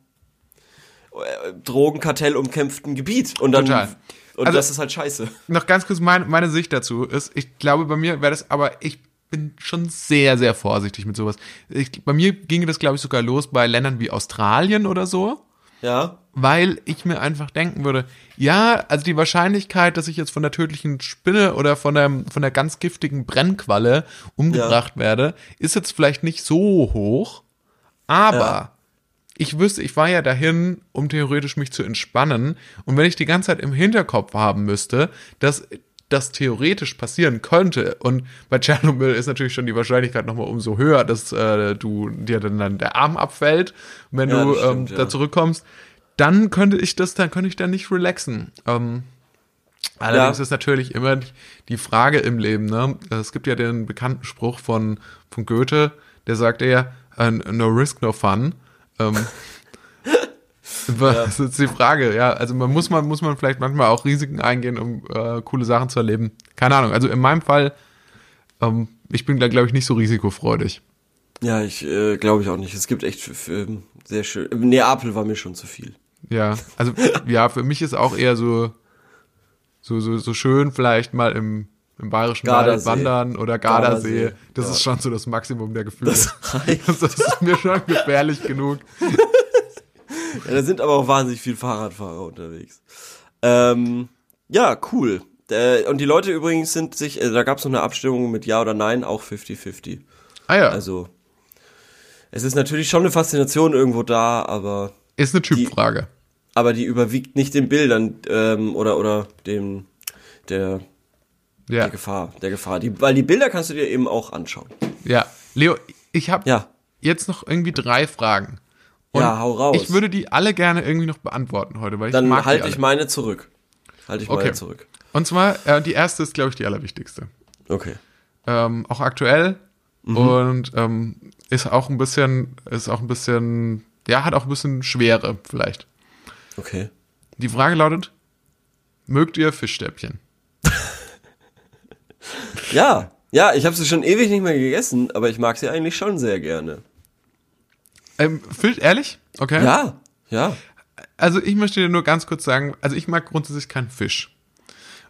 äh, Drogenkartell umkämpften Gebiet. Und dann, Total. und Also- das ist halt scheiße. Noch ganz kurz mein, meine Sicht dazu ist, ich glaube, bei mir wäre das, aber ich bin schon sehr, sehr vorsichtig mit sowas. Ich, bei mir ginge das, glaube ich, sogar los bei Ländern wie Australien oder so. Ja, weil ich mir einfach denken würde, ja, also die Wahrscheinlichkeit, dass ich jetzt von der tödlichen Spinne oder von der, von der ganz giftigen Brennqualle umgebracht werde, ist jetzt vielleicht nicht so hoch, aber Ja. ich wüsste, ich war ja dahin, um theoretisch mich zu entspannen. Und wenn ich die ganze Zeit im Hinterkopf haben müsste, dass das theoretisch passieren könnte und bei Tschernobyl ist natürlich schon die Wahrscheinlichkeit nochmal umso höher, dass äh, du dir dann, dann der Arm abfällt, wenn Ja, du das stimmt, ähm, ja. da zurückkommst, dann könnte ich das, dann könnte ich da nicht relaxen. Ähm, allerdings Ja. ist natürlich immer die- Frage im Leben, ne? Es gibt ja den bekannten Spruch von, von Goethe, der sagt ja, äh, no risk, no fun. Ähm, Was ist die Frage? Ja, also man muss man muss man vielleicht manchmal auch Risiken eingehen, um äh, coole Sachen zu erleben. Keine Ahnung. Also in meinem Fall, ähm, ich bin da glaube ich nicht so risikofreudig. Ja, ich äh, glaube ich auch nicht. Es gibt echt f- f- sehr schön. Neapel war mir schon zu viel. Ja, also ja, für mich ist auch eher so so so, so schön vielleicht mal im im bayerischen Wald Gardasee. wandern oder Gardasee. Gardasee, Das ja. ist schon so das Maximum der Gefühle. Das. Das ist mir schon gefährlich genug. Ja, da sind aber auch wahnsinnig viele Fahrradfahrer unterwegs. Ähm, ja, cool. Äh, und die Leute übrigens sind sich, äh, da gab es noch eine Abstimmung mit Ja oder Nein, auch 50-50. Ah ja, Also, es ist natürlich schon eine Faszination irgendwo da, aber, ist eine Typfrage. aber die überwiegt nicht den Bildern ähm, oder, oder dem, der, Ja, der Gefahr, der Gefahr. Die, weil die Bilder kannst du dir eben auch anschauen. ja. Leo, ich habe Ja. jetzt noch irgendwie drei Fragen. Und Ja, hau raus. Ich würde die alle gerne irgendwie noch beantworten heute, weil ich Dann mag die halte ich meine zurück. Halte ich Okay. meine zurück. Und zwar, äh, die erste ist, glaube ich, die allerwichtigste. Okay. Ähm, auch aktuell Mhm. und ähm, ist auch ein bisschen, ist auch ein bisschen, ja, hat auch ein bisschen Schwere vielleicht. Okay. Die Frage lautet, mögt ihr Fischstäbchen? Ja, ja, ich habe sie schon ewig nicht mehr gegessen, aber ich mag sie eigentlich schon sehr gerne. Ähm, Fisch, ehrlich? Okay. Ja, ja. Also ich möchte dir nur ganz kurz sagen, also ich mag grundsätzlich keinen Fisch.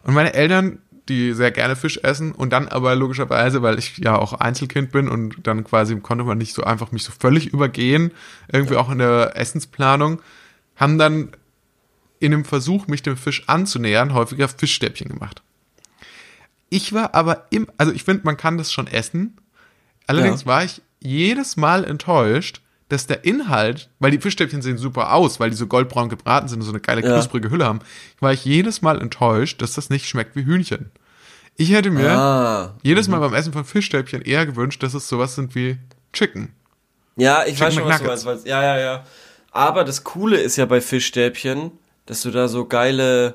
Und meine Eltern, die sehr gerne Fisch essen und dann aber logischerweise, weil ich ja auch Einzelkind bin und dann quasi konnte man nicht so einfach mich so völlig übergehen, irgendwie auch in der Essensplanung, haben dann in dem Versuch, mich dem Fisch anzunähern, häufiger Fischstäbchen gemacht. Ich war aber im, also ich finde, man kann das schon essen. Allerdings Ja. war ich jedes Mal enttäuscht, dass der Inhalt, weil die Fischstäbchen sehen super aus, weil die so goldbraun gebraten sind und so eine geile Ja. knusprige Hülle haben, war ich jedes Mal enttäuscht, dass das nicht schmeckt wie Hühnchen. Ich hätte mir Ah. jedes Mal beim Essen von Fischstäbchen eher gewünscht, dass es sowas sind wie Chicken. Ja, ich weiß Chicken schon, was du meinst. Ja, ja, ja. Aber das Coole ist ja bei Fischstäbchen, dass du da so geile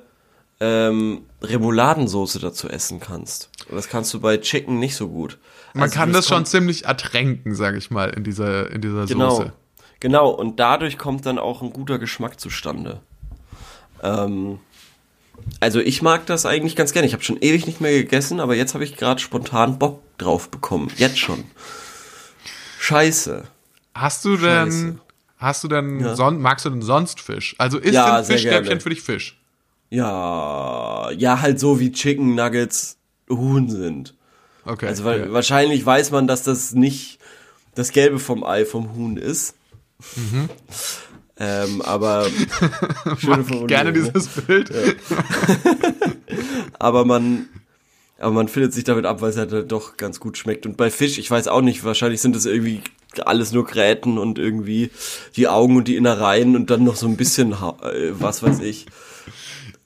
ähm, Remouladensoße dazu essen kannst. Und das kannst du bei Chicken nicht so gut. Man Also kann das schon ziemlich ertränken, sage ich mal, in dieser, in dieser Genau. Soße. Genau, und dadurch kommt dann auch ein guter Geschmack zustande. Ähm, also ich mag das eigentlich ganz gerne. Ich habe schon ewig nicht mehr gegessen, aber jetzt habe ich gerade spontan Bock drauf bekommen. Jetzt schon. Scheiße. Hast du Scheiße. denn, hast du denn, Ja. son magst du denn sonst Fisch? Also ist Ja, denn Fischstäbchen für dich Fisch? Ja, ja, halt so wie Chicken Nuggets Huhn sind. Okay. Also weil, ja. wahrscheinlich weiß man, dass das nicht das Gelbe vom Ei vom Huhn ist. Mhm. Ähm, aber schöne Mag gerne ne? dieses Bild. aber man aber man findet sich damit ab, weil es halt doch ganz gut schmeckt. Und bei Fisch, ich weiß auch nicht, wahrscheinlich sind es irgendwie alles nur Gräten und irgendwie die Augen und die Innereien und dann noch so ein bisschen, äh, was weiß ich.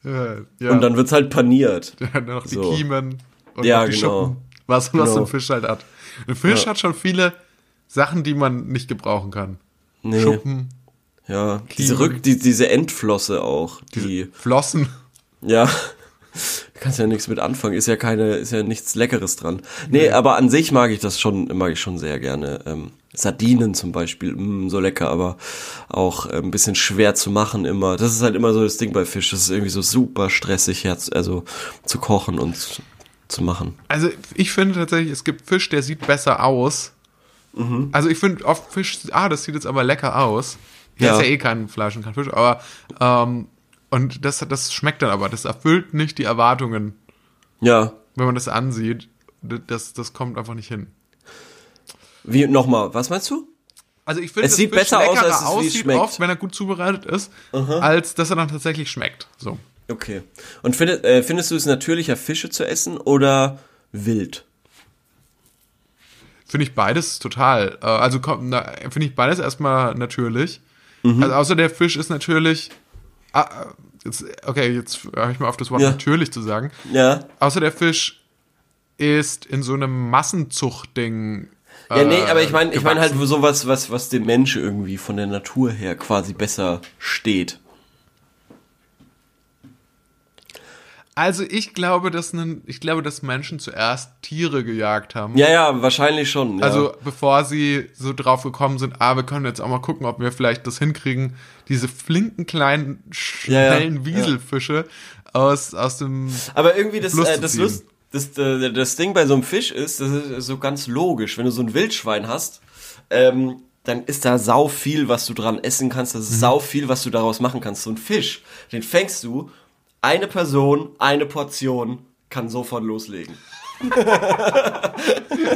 Ja, ja. Und dann wird's halt paniert. dann noch die So. Kiemen und Ja, die genau. Schuppen. Was, was so Genau. ein Fisch halt hat. Ein Fisch Ja. hat schon viele Sachen, die man nicht gebrauchen kann. Nee, Schuppen, ja. Diese. Rück, die, diese Endflosse auch, die, Flossen. ja. kannst ja nichts mit anfangen, ist ja keine, ist ja nichts Leckeres dran. Nee, aber an sich mag ich das schon, mag ich schon sehr gerne. Ähm, Sardinen zum Beispiel, mh, so lecker, aber auch äh, ein bisschen schwer zu machen immer. Das ist halt immer so das Ding bei Fisch. Das ist irgendwie so super stressig, also zu kochen und zu, machen. Also ich finde tatsächlich, es gibt Fisch, der sieht besser aus. Mhm. Also ich finde oft Fisch, ah, das sieht jetzt aber lecker aus. Ja, Ja. ist ja eh kein Fleisch und kein Fisch, aber ähm, und das, das schmeckt dann aber, das erfüllt nicht die Erwartungen, Ja. wenn man das ansieht. Das, das kommt einfach nicht hin. Wie, nochmal, was meinst du? Also ich finde, Es sieht Fisch besser aus, als es aussieht schmeckt. oft, wenn er gut zubereitet ist, als dass er dann tatsächlich schmeckt. So. Okay. Und findest, äh, findest du es natürlicher, Fische zu essen oder wild? Finde ich beides total. Äh, also finde ich beides erstmal natürlich. Mhm. Also außer der Fisch ist natürlich. Ah, äh, jetzt, okay, jetzt höre ich mal auf das Wort Ja. natürlich zu sagen. Ja. Außer der Fisch ist in so einem Massenzuchtding. Ja, nee, äh, aber ich meine, ich meine halt sowas, was, was dem Mensch irgendwie von der Natur her quasi besser steht. Also ich glaube, dass nen, ich glaube, dass Menschen zuerst Tiere gejagt haben. Ja, ja, wahrscheinlich schon. Ja. Also bevor sie so drauf gekommen sind, ah, wir können jetzt auch mal gucken, ob wir vielleicht das hinkriegen, diese flinken kleinen, Ja, ja, schnellen Wieselfische aus, aus dem Aber irgendwie das, Lust äh, das. Lust, das, äh, das Ding bei so einem Fisch ist, das ist so ganz logisch. Wenn du so ein Wildschwein hast, ähm, dann ist da sau viel, was du dran essen kannst. Das ist Mhm. sau viel, was du daraus machen kannst. So ein Fisch, den fängst du, eine Person, eine Portion, kann sofort loslegen.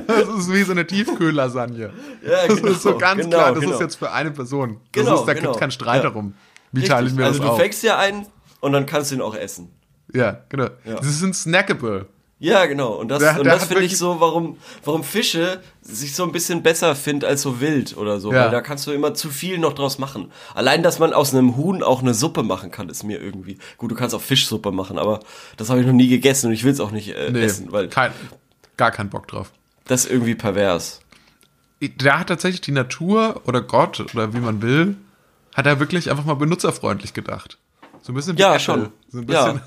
Das ist wie so eine Tiefkühllasagne. Ja, Das ist so ganz genau, klar, das genau. ist jetzt für eine Person. Das Genau, ist, da genau. gibt keinen Streit Ja. darum. Wie teile ich Richtig. mir also das du auf? fängst dir einen und dann kannst du ihn auch essen. Ja, genau. Ja. Sie sind snackable. Ja, genau. Und das, Der- und der das finde ich so, warum, warum Fische sich so ein bisschen besser finden als so wild oder so. Ja. Weil da kannst du immer zu viel noch draus machen. Allein, dass man aus einem Huhn auch eine Suppe machen kann, ist mir irgendwie. Gut, du kannst auch Fischsuppe machen, aber das habe ich noch nie gegessen und ich will es auch nicht äh, Nee, essen, weil kein, gar keinen Bock drauf. das ist irgendwie pervers. Da hat tatsächlich die Natur oder Gott oder wie man will, hat er wirklich einfach mal benutzerfreundlich gedacht. So ein bisschen wie Ja, Apple. schon. So ein Ja. bisschen,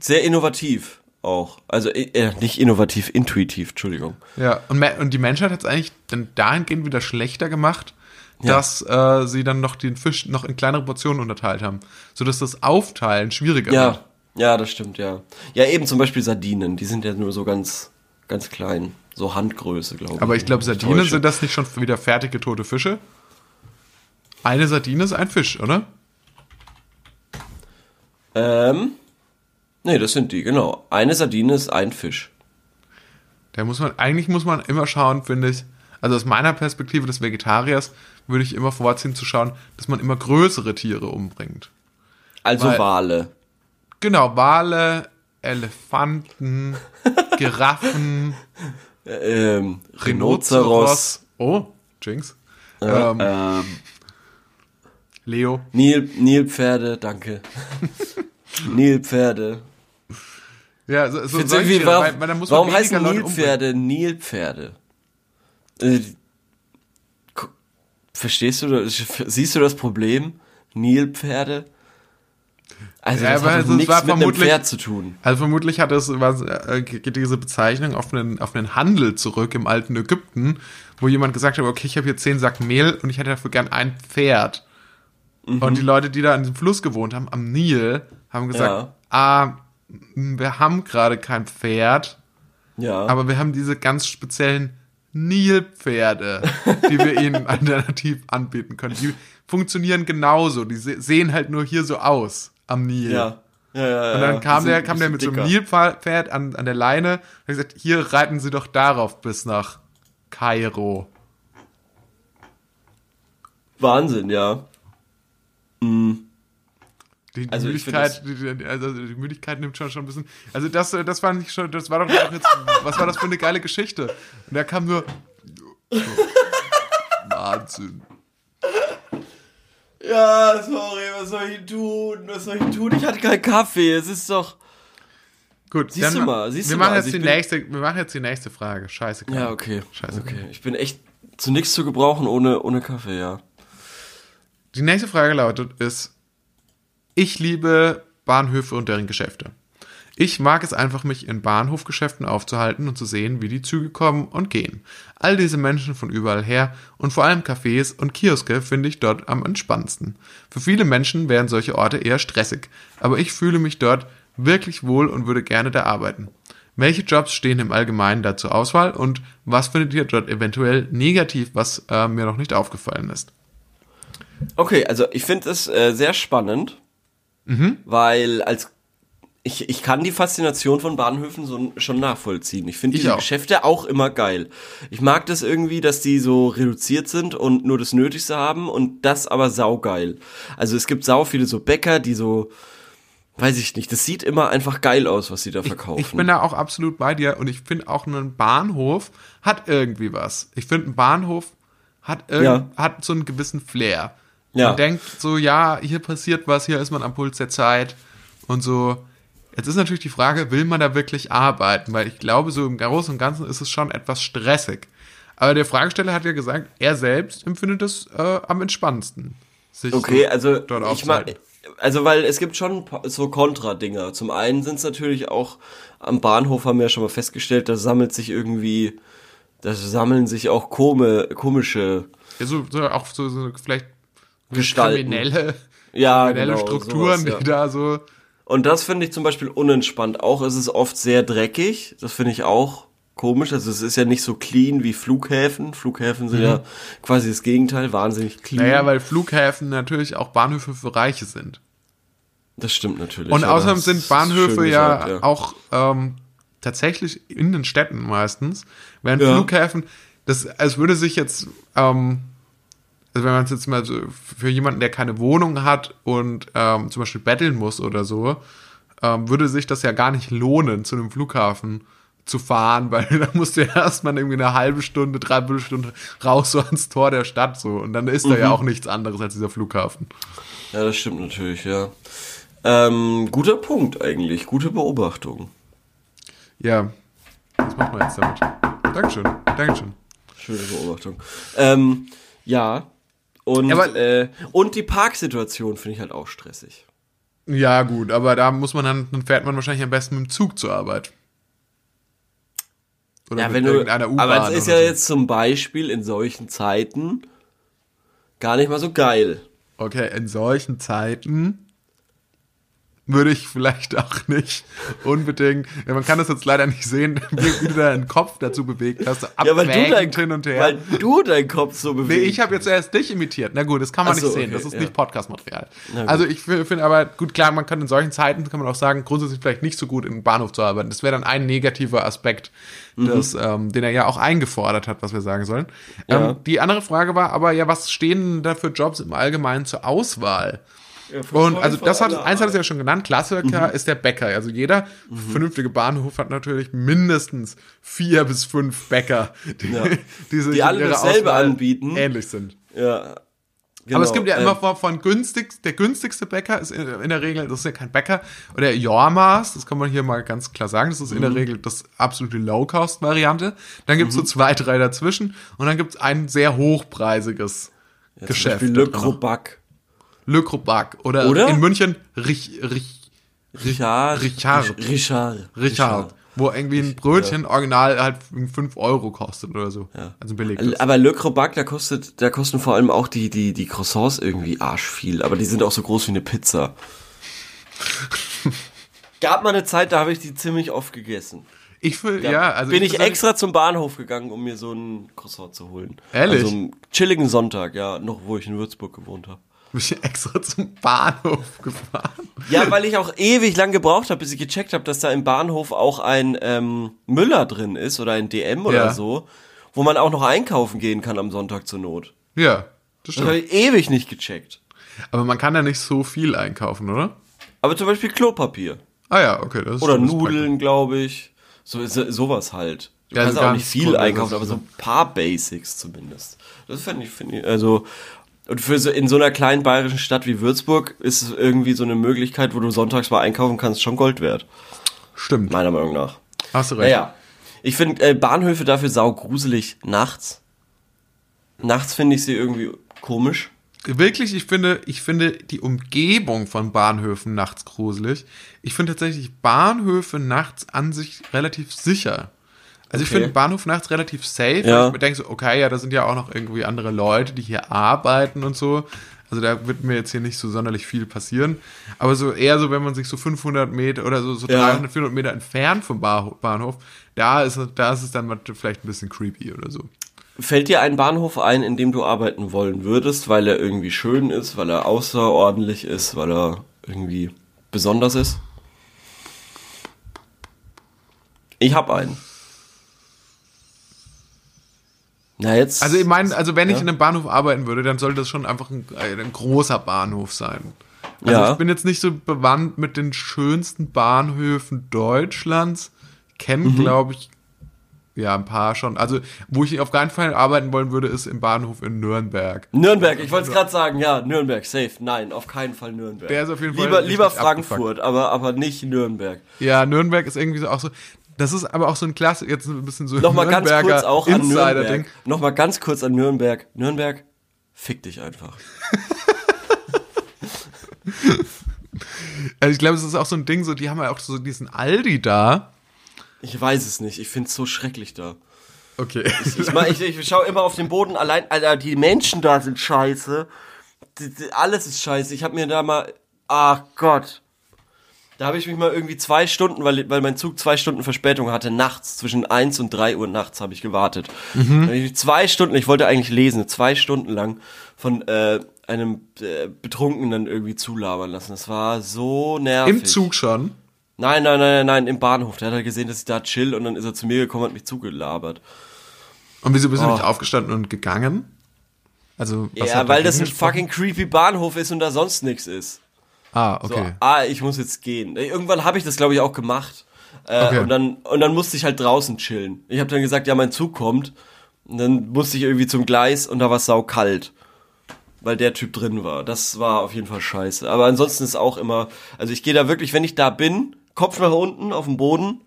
Sehr innovativ auch. Also äh, nicht innovativ, intuitiv, Entschuldigung. Ja, und, und die Menschheit hat es eigentlich dann dahingehend wieder schlechter gemacht, Ja. dass äh, sie dann noch den Fisch noch in kleinere Portionen unterteilt haben, sodass das Aufteilen schwieriger Ja, wird. ja, das stimmt, ja. Ja, eben zum Beispiel Sardinen, die sind ja nur so ganz, ganz klein. So Handgröße, glaube ich. Aber ich glaube, Sardinen sind das nicht schon wieder fertige tote Fische? Eine Sardine ist ein Fisch, oder? Ähm, nee, das sind die, genau. Eine Sardine ist ein Fisch. Da muss man, eigentlich muss man immer schauen, finde ich, also aus meiner Perspektive des Vegetariers würde ich immer vorziehen zu schauen, dass man immer größere Tiere umbringt. Also Weil- Wale. Genau, Wale, Elefanten, Giraffen, Ähm, Rhinoceros. Rhinoceros. Oh, Jinx. ähm, Ähm, Leo. Nil, Nilpferde, danke. Nilpferde. Ja, so, so solche warum weil- weil muss warum heißen Nilpferde Nilpferde? Äh, Verstehst du das? Siehst du das Problem? Nilpferde? Also Ja, das hat also nichts war mit einem Pferd zu tun. Also vermutlich hat es, was, äh, geht diese Bezeichnung auf einen, auf einen Handel zurück im alten Ägypten, wo jemand gesagt hat, okay, ich habe hier zehn Sack Mehl und ich hätte dafür gern ein Pferd. Mhm. Und die Leute, die da an diesem Fluss gewohnt haben, am Nil, haben gesagt, Ja. ah, wir haben gerade kein Pferd, Ja. aber wir haben diese ganz speziellen Nilpferde, die wir ihnen alternativ anbieten können. Die funktionieren genauso, die se sehen halt nur hier so aus am Nil. ja. Ja, ja, Und dann ja. kam der, kam der mit so bisschen einem dicker. Nilpferd an, an der Leine und hat gesagt, hier reiten Sie doch darauf bis nach Kairo. Wahnsinn, ja. Die, die Also Müdigkeit, die, die, also die Müdigkeit nimmt schon schon ein bisschen. Also das, das fand ich schon, das war doch auch jetzt, was war das für eine geile Geschichte? Und da kam nur so, Wahnsinn. Ja, sorry, was soll ich tun? Was soll ich tun? Ich hatte keinen Kaffee. Es ist doch. Gut, Siehst du mal, siehst wir du machen mal, jetzt also die nächste, wir machen jetzt die nächste Frage. Scheiße. Kai. Ja, okay. Scheiße. Okay. Ich bin echt zu nichts zu gebrauchen ohne, ohne Kaffee, ja. Die nächste Frage lautet ist, ich liebe Bahnhöfe und deren Geschäfte. Ich mag es einfach, mich in Bahnhofgeschäften aufzuhalten und zu sehen, wie die Züge kommen und gehen. All diese Menschen von überall her und vor allem Cafés und Kioske finde ich dort am entspannendsten. Für viele Menschen wären solche Orte eher stressig, aber ich fühle mich dort wirklich wohl und würde gerne da arbeiten. Welche Jobs stehen im Allgemeinen da zur Auswahl und was findet ihr dort eventuell negativ, was äh, mir noch nicht aufgefallen ist? Okay, also ich finde es äh, sehr spannend, Mhm. weil als ich, ich kann die Faszination von Bahnhöfen so schon nachvollziehen. Ich finde Ich die auch. Geschäfte auch immer geil. Ich mag das irgendwie, dass die so reduziert sind und nur das Nötigste haben und das aber saugeil. Also es gibt sau viele so Bäcker, die so, weiß ich nicht, das sieht immer einfach geil aus, was sie da verkaufen. Ich bin da auch absolut bei dir und ich finde auch ein Bahnhof hat irgendwie was. Ich finde ein Bahnhof hat, irgend, Ja. hat so einen gewissen Flair. Ja. Man denkt so, ja, hier passiert was, hier ist man am Puls der Zeit und so. Jetzt ist natürlich die Frage, will man da wirklich arbeiten? Weil ich glaube, so im Großen und Ganzen ist es schon etwas stressig. Aber der Fragesteller hat ja gesagt, er selbst empfindet es äh, am entspannendsten. sich Okay, so also dort ich mag, also weil es gibt schon so Kontra-Dinger. Zum einen sind es natürlich auch am Bahnhof haben wir ja schon mal festgestellt, da sammelt sich irgendwie, da sammeln sich auch kome, komische Ja, so, so auch so, so vielleicht Gestalten. kriminelle, ja, kriminelle genau, Strukturen, sowas, ja. die da so. Und das finde ich zum Beispiel unentspannt. Auch ist es oft sehr dreckig. Das finde ich auch komisch. Also es ist ja nicht so clean wie Flughäfen. Flughäfen sind ja quasi das Gegenteil, wahnsinnig clean. Mhm. Naja, weil Flughäfen natürlich auch Bahnhöfe für Reiche sind. das stimmt natürlich. Und ja, außerdem sind Bahnhöfe ja, gesagt, auch ähm, tatsächlich in den Städten meistens. Während Ja. Flughäfen, das, es würde sich jetzt, ähm, also wenn man es jetzt mal so für jemanden, der keine Wohnung hat und ähm, zum Beispiel betteln muss oder so, ähm, würde sich das ja gar nicht lohnen, zu einem Flughafen zu fahren, weil da musst du ja erstmal irgendwie eine halbe Stunde, dreiviertel Stunde raus so ans Tor der Stadt so. Und dann ist da Mhm. ja auch nichts anderes als dieser Flughafen. Ja, das stimmt natürlich, ja. Ähm, guter Punkt eigentlich, gute Beobachtung. Ja, was machen wir jetzt damit? Dankeschön, Dankeschön. Schöne Beobachtung. Ähm, ja. Und, Aber- äh, und die Parksituation finde ich halt auch stressig. Ja, gut, aber da muss man dann, dann fährt man wahrscheinlich am besten mit dem Zug zur Arbeit. Oder Ja, mit wenn du, irgendeiner U-Bahn. aber es ist ja so. jetzt zum Beispiel in solchen Zeiten gar nicht mal so geil. Okay, in solchen Zeiten würde ich vielleicht auch nicht unbedingt, ja, man kann das jetzt leider nicht sehen, wie, wie du deinen Kopf dazu bewegt hast, Ja, weil du, dein, hin und her. weil du deinen Kopf so Nee, bewegst. ich habe jetzt erst dich imitiert. Na gut, das kann man so, nicht sehen. okay, das ist ja. nicht Podcast-Material. Also ich finde aber, gut, klar, man kann in solchen Zeiten, kann man auch sagen, grundsätzlich vielleicht nicht so gut im Bahnhof zu arbeiten. Das wäre dann ein negativer Aspekt, Mhm. das, ähm, den er ja auch eingefordert hat, was wir sagen sollen. Ja. Ähm, die andere Frage war aber, ja, was stehen da für Jobs im Allgemeinen zur Auswahl? Und also das hat, eins hat es ja schon genannt, Klassiker Mhm. ist der Bäcker. Also jeder vernünftige Bahnhof hat natürlich mindestens vier bis fünf Bäcker, die, Ja. die, sich Die alle dasselbe Auswahl anbieten. ähnlich sind. Ja. Aber es Genau, gibt ja ähm, immer von, von günstig, der günstigste Bäcker ist in, in der Regel, das ist ja kein Bäcker, oder Jormas, das kann man hier mal ganz klar sagen, das ist in der Mhm. Regel das absolute Low-Cost-Variante. Dann gibt's so zwei, drei dazwischen und dann gibt's ein sehr hochpreisiges Zum Geschäft. Beispiel da Le. Crobac. Le Crobac oder, Oder? in München Rich, Rich, Richard. Richard. Richard. Richard, wo irgendwie ein Brötchen original halt 5 Euro kostet oder so. Ja. Also belegt. Aber Le Crobac, da kostet, da kosten vor allem auch die, die, die Croissants irgendwie arschviel, aber die sind auch so groß wie eine Pizza. Gab mal eine Zeit, da habe ich die ziemlich oft gegessen. Ich will, Da ja, also bin ich, persönlich- extra zum Bahnhof gegangen, um mir so ein Croissant zu holen. Ehrlich? Also einen chilligen Sonntag, ja, noch wo ich in Würzburg gewohnt habe. Bin ich extra zum Bahnhof gefahren. Ja, weil ich auch ewig lang gebraucht habe, bis ich gecheckt habe, dass da im Bahnhof auch ein ähm, Müller drin ist oder ein DM oder Ja. so, wo man auch noch einkaufen gehen kann am Sonntag zur Not. Ja, das Das habe stimmt. ich ewig nicht gecheckt. Aber man kann ja nicht so viel einkaufen, oder? Aber zum Beispiel Klopapier. Ah ja, okay. Das ist Oder Nudeln, glaube ich. So, so, sowas halt. Du Ja, kannst also auch nicht viel einkaufen, aber so so- ein paar Basics zumindest. Das finde ich, finde ich, also, und für so, in so einer kleinen bayerischen Stadt wie Würzburg ist es irgendwie so eine Möglichkeit, wo du sonntags mal einkaufen kannst, schon Gold wert. Stimmt. Meiner Meinung nach. Hast du recht. Naja. Ich finde äh, Bahnhöfe dafür saugruselig nachts. Nachts finde ich sie irgendwie komisch. wirklich, ich finde, ich finde die Umgebung von Bahnhöfen nachts gruselig. Ich finde tatsächlich Bahnhöfe nachts an sich relativ sicher. Also ich Okay. finde Bahnhof nachts relativ safe. Ja. Ich mir denke so, okay, ja, da sind ja auch noch irgendwie andere Leute, die hier arbeiten und so. Also da wird mir jetzt hier nicht so sonderlich viel passieren. Aber so eher so, wenn man sich so 500 Meter oder so, so Ja. 300, 400 Meter entfernt vom Bahnhof, da ist, es- da ist es dann vielleicht ein bisschen creepy oder so. Fällt dir ein Bahnhof ein, in dem du arbeiten wollen würdest, weil er irgendwie schön ist, weil er außerordentlich ist, weil er irgendwie besonders ist? Ich hab einen. Na jetzt. Also ich meine, also wenn ich Ja. in einem Bahnhof arbeiten würde, dann sollte das schon einfach ein, ein großer Bahnhof sein. Also Ja. ich bin jetzt nicht so bewandt mit den schönsten Bahnhöfen Deutschlands. Kenne, Mhm. glaube ich, ja, ein paar schon. Also, wo ich auf keinen Fall arbeiten wollen würde, ist im Bahnhof in Nürnberg. Nürnberg, ich wollte es gerade sagen, ja, Nürnberg, safe. Nein, auf keinen Fall Nürnberg. Der ist auf jeden Fall lieber, lieber Frankfurt, abgefuckt. aber, aber nicht Nürnberg. Ja, Nürnberg ist irgendwie so auch so. Das ist aber auch so ein klasse, jetzt ein bisschen so Nochmal ganz kurz auch an. Nürnberg. Nochmal ganz kurz an Nürnberg. Nürnberg, fick dich einfach. Also ich glaube, es ist auch so ein Ding, so, die haben ja auch so diesen Aldi da. Ich weiß es nicht, ich find's so schrecklich da. Okay. Ich, mein, ich, ich schaue immer auf den Boden, allein, Alter, die Menschen da sind scheiße. Die, die, alles ist scheiße. Ich habe mir da mal, ach Gott. Da habe ich mich mal irgendwie zwei Stunden, weil, weil mein Zug zwei Stunden Verspätung hatte, nachts, zwischen eins und drei Uhr nachts habe ich gewartet. Da hab ich zwei Stunden, ich wollte eigentlich lesen, zwei Stunden lang von äh, einem äh, Betrunkenen irgendwie zulabern lassen. Das war so nervig. Im Zug schon. Nein, nein, nein, nein, nein, im Bahnhof. Der hat halt gesehen, dass ich da chill und dann ist er zu mir gekommen und hat mich zugelabert. Und wieso bist du Oh. nicht aufgestanden und gegangen? Also, was ja, weil das ein fucking creepy Bahnhof ist und da sonst nichts ist. Ah, So, okay. ah, ich muss jetzt gehen. Irgendwann habe ich das, glaube ich, auch gemacht. Äh, Okay. und, dann, und dann musste ich halt draußen chillen. Ich habe dann gesagt, ja, mein Zug kommt. Und dann musste ich irgendwie zum Gleis und da war es saukalt. Weil der Typ drin war. Das war auf jeden Fall scheiße. Aber ansonsten ist auch immer, also ich gehe da wirklich, wenn ich da bin, Kopf nach unten auf dem Boden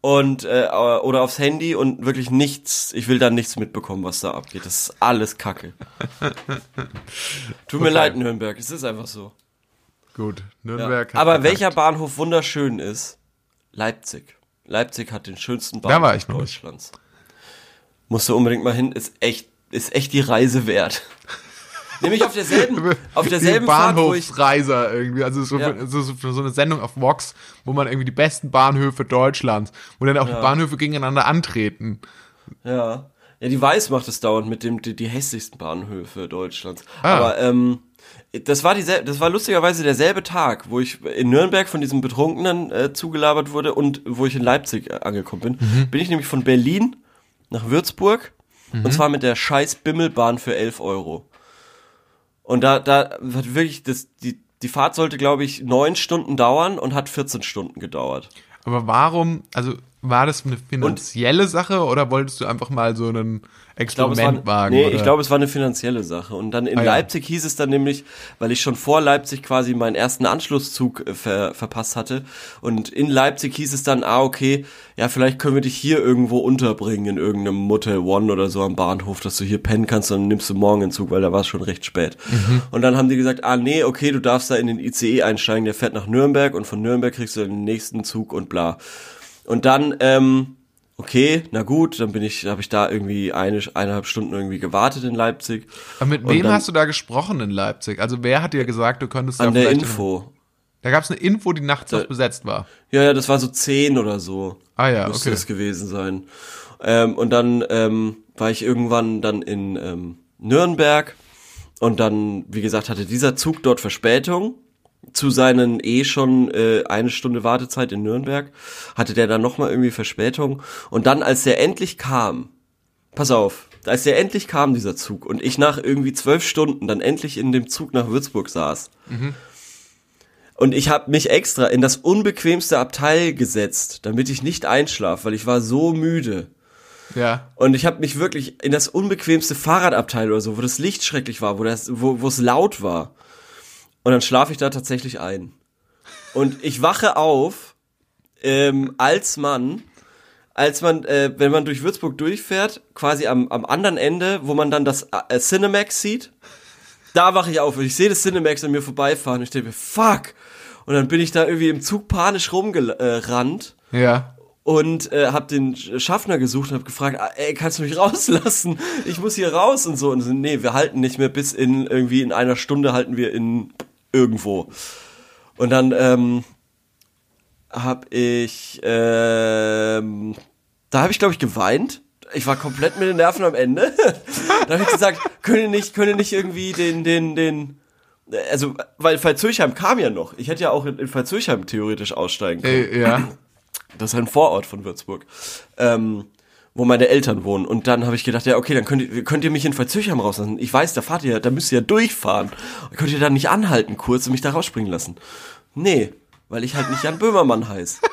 und äh, oder aufs Handy und wirklich nichts, ich will da nichts mitbekommen, was da abgeht. Das ist alles Kacke. Tut mir Okay. leid, Nürnberg, es ist einfach so. Gut. Ja. Nürnberg hat Aber verkackt. welcher Bahnhof wunderschön ist? Leipzig. Leipzig hat den schönsten Da war Bahnhof ich nicht. Deutschlands. Musst du unbedingt mal hin, ist echt, ist echt die Reise wert. Nämlich auf derselben, auf derselben Bahnhofsreiser irgendwie, also so, Ja. so, so, eine Sendung auf Vox, wo man irgendwie die besten Bahnhöfe Deutschlands, wo dann auch die Bahnhöfe gegeneinander antreten. ja, ja, die Weiß macht es dauernd mit dem, die, die hässlichsten Bahnhöfe Deutschlands. Ah. Aber, ähm, das war diesel, das war lustigerweise derselbe Tag, wo ich in Nürnberg von diesem Betrunkenen äh, zugelabert wurde und wo ich in Leipzig äh, angekommen bin. Mhm. Bin ich nämlich von Berlin nach Würzburg und zwar mit der scheiß Bimmelbahn für 11 Euro. Und da, da hat wirklich, das, die, die Fahrt sollte, glaube ich, neun Stunden dauern und hat 14 Stunden gedauert. Aber warum, also war das eine finanzielle Sache oder wolltest du einfach mal so einen Ich glaube, es war, Experiment wagen? nee, oder? ich glaube, es war eine finanzielle Sache. Und dann in Ah, ja. Leipzig hieß es dann nämlich, weil ich schon vor Leipzig quasi meinen ersten Anschlusszug äh, ver, verpasst hatte. Und in Leipzig hieß es dann, ah, okay, ja, vielleicht können wir dich hier irgendwo unterbringen, in irgendeinem Motel One oder so am Bahnhof, dass du hier pennen kannst, dann nimmst du morgen den Zug, weil da war es schon recht spät. Mhm. Und dann haben die gesagt, ah, nee, okay, du darfst da in den ICE einsteigen, der fährt nach Nürnberg und von Nürnberg kriegst du den nächsten Zug und bla. Und dann, ähm, okay, na gut, dann bin ich, habe ich da irgendwie eine, eineinhalb Stunden irgendwie gewartet in Leipzig. Aber mit wem dann- hast du da gesprochen in Leipzig? Also wer hat dir gesagt, du könntest da An der vielleicht- Info. Da gab es eine Info, die nachts Da- besetzt war. Ja, ja, das war so zehn oder so. Ah ja, Müsste okay. das gewesen sein. Ähm, und dann ähm, war ich irgendwann dann in ähm, Nürnberg und dann, wie gesagt, hatte dieser Zug dort Verspätung zu seinen eh schon äh, eine Stunde Wartezeit in Nürnberg, hatte der dann nochmal irgendwie Verspätung und dann, als der endlich kam, pass auf, als der endlich kam, dieser Zug, und ich nach irgendwie zwölf Stunden dann endlich in dem Zug nach Würzburg saß, und ich habe mich extra in das unbequemste Abteil gesetzt, damit ich nicht einschlafe, weil ich war so müde. Ja. Und ich habe mich wirklich in das unbequemste Fahrradabteil oder so, wo das Licht schrecklich war, wo das, wo wo es laut war. Und dann schlafe ich da tatsächlich ein. Und ich wache auf ähm, als Mann, als man, äh, wenn man durch Würzburg durchfährt, quasi am, am anderen Ende, wo man dann das äh, Cinemax sieht. da wache ich auf und ich sehe das Cinemax an mir vorbeifahren und ich denke mir, fuck. Und dann bin ich da irgendwie im Zug panisch rumgerannt Ja. und äh, habe den Schaffner gesucht und habe gefragt, ah, ey, kannst du mich rauslassen? Ich muss hier raus und so. Und so, nee, wir halten nicht mehr bis in irgendwie in einer Stunde halten wir in irgendwo. Und dann ähm, habe ich, ähm, da habe ich glaube ich geweint. Ich war komplett mit den Nerven am Ende. da habe ich gesagt, könnt ihr nicht, könnt ihr nicht irgendwie den, den, den, also, weil Pfalzürchheim kam ja noch. Ich hätte ja auch in, in Pfalzürchheim theoretisch aussteigen können. Äh, ja. Das ist ein Vorort von Würzburg. Ähm, wo meine Eltern wohnen. Und dann habe ich gedacht, ja, okay, dann könnt ihr, könnt ihr mich in Verzöchern rauslassen. Ich weiß, da fahrt ihr, da müsst ihr ja durchfahren. Könnt ihr dann nicht anhalten kurz und mich da rausspringen lassen? Nee, weil ich halt nicht Jan Böhmermann heiß.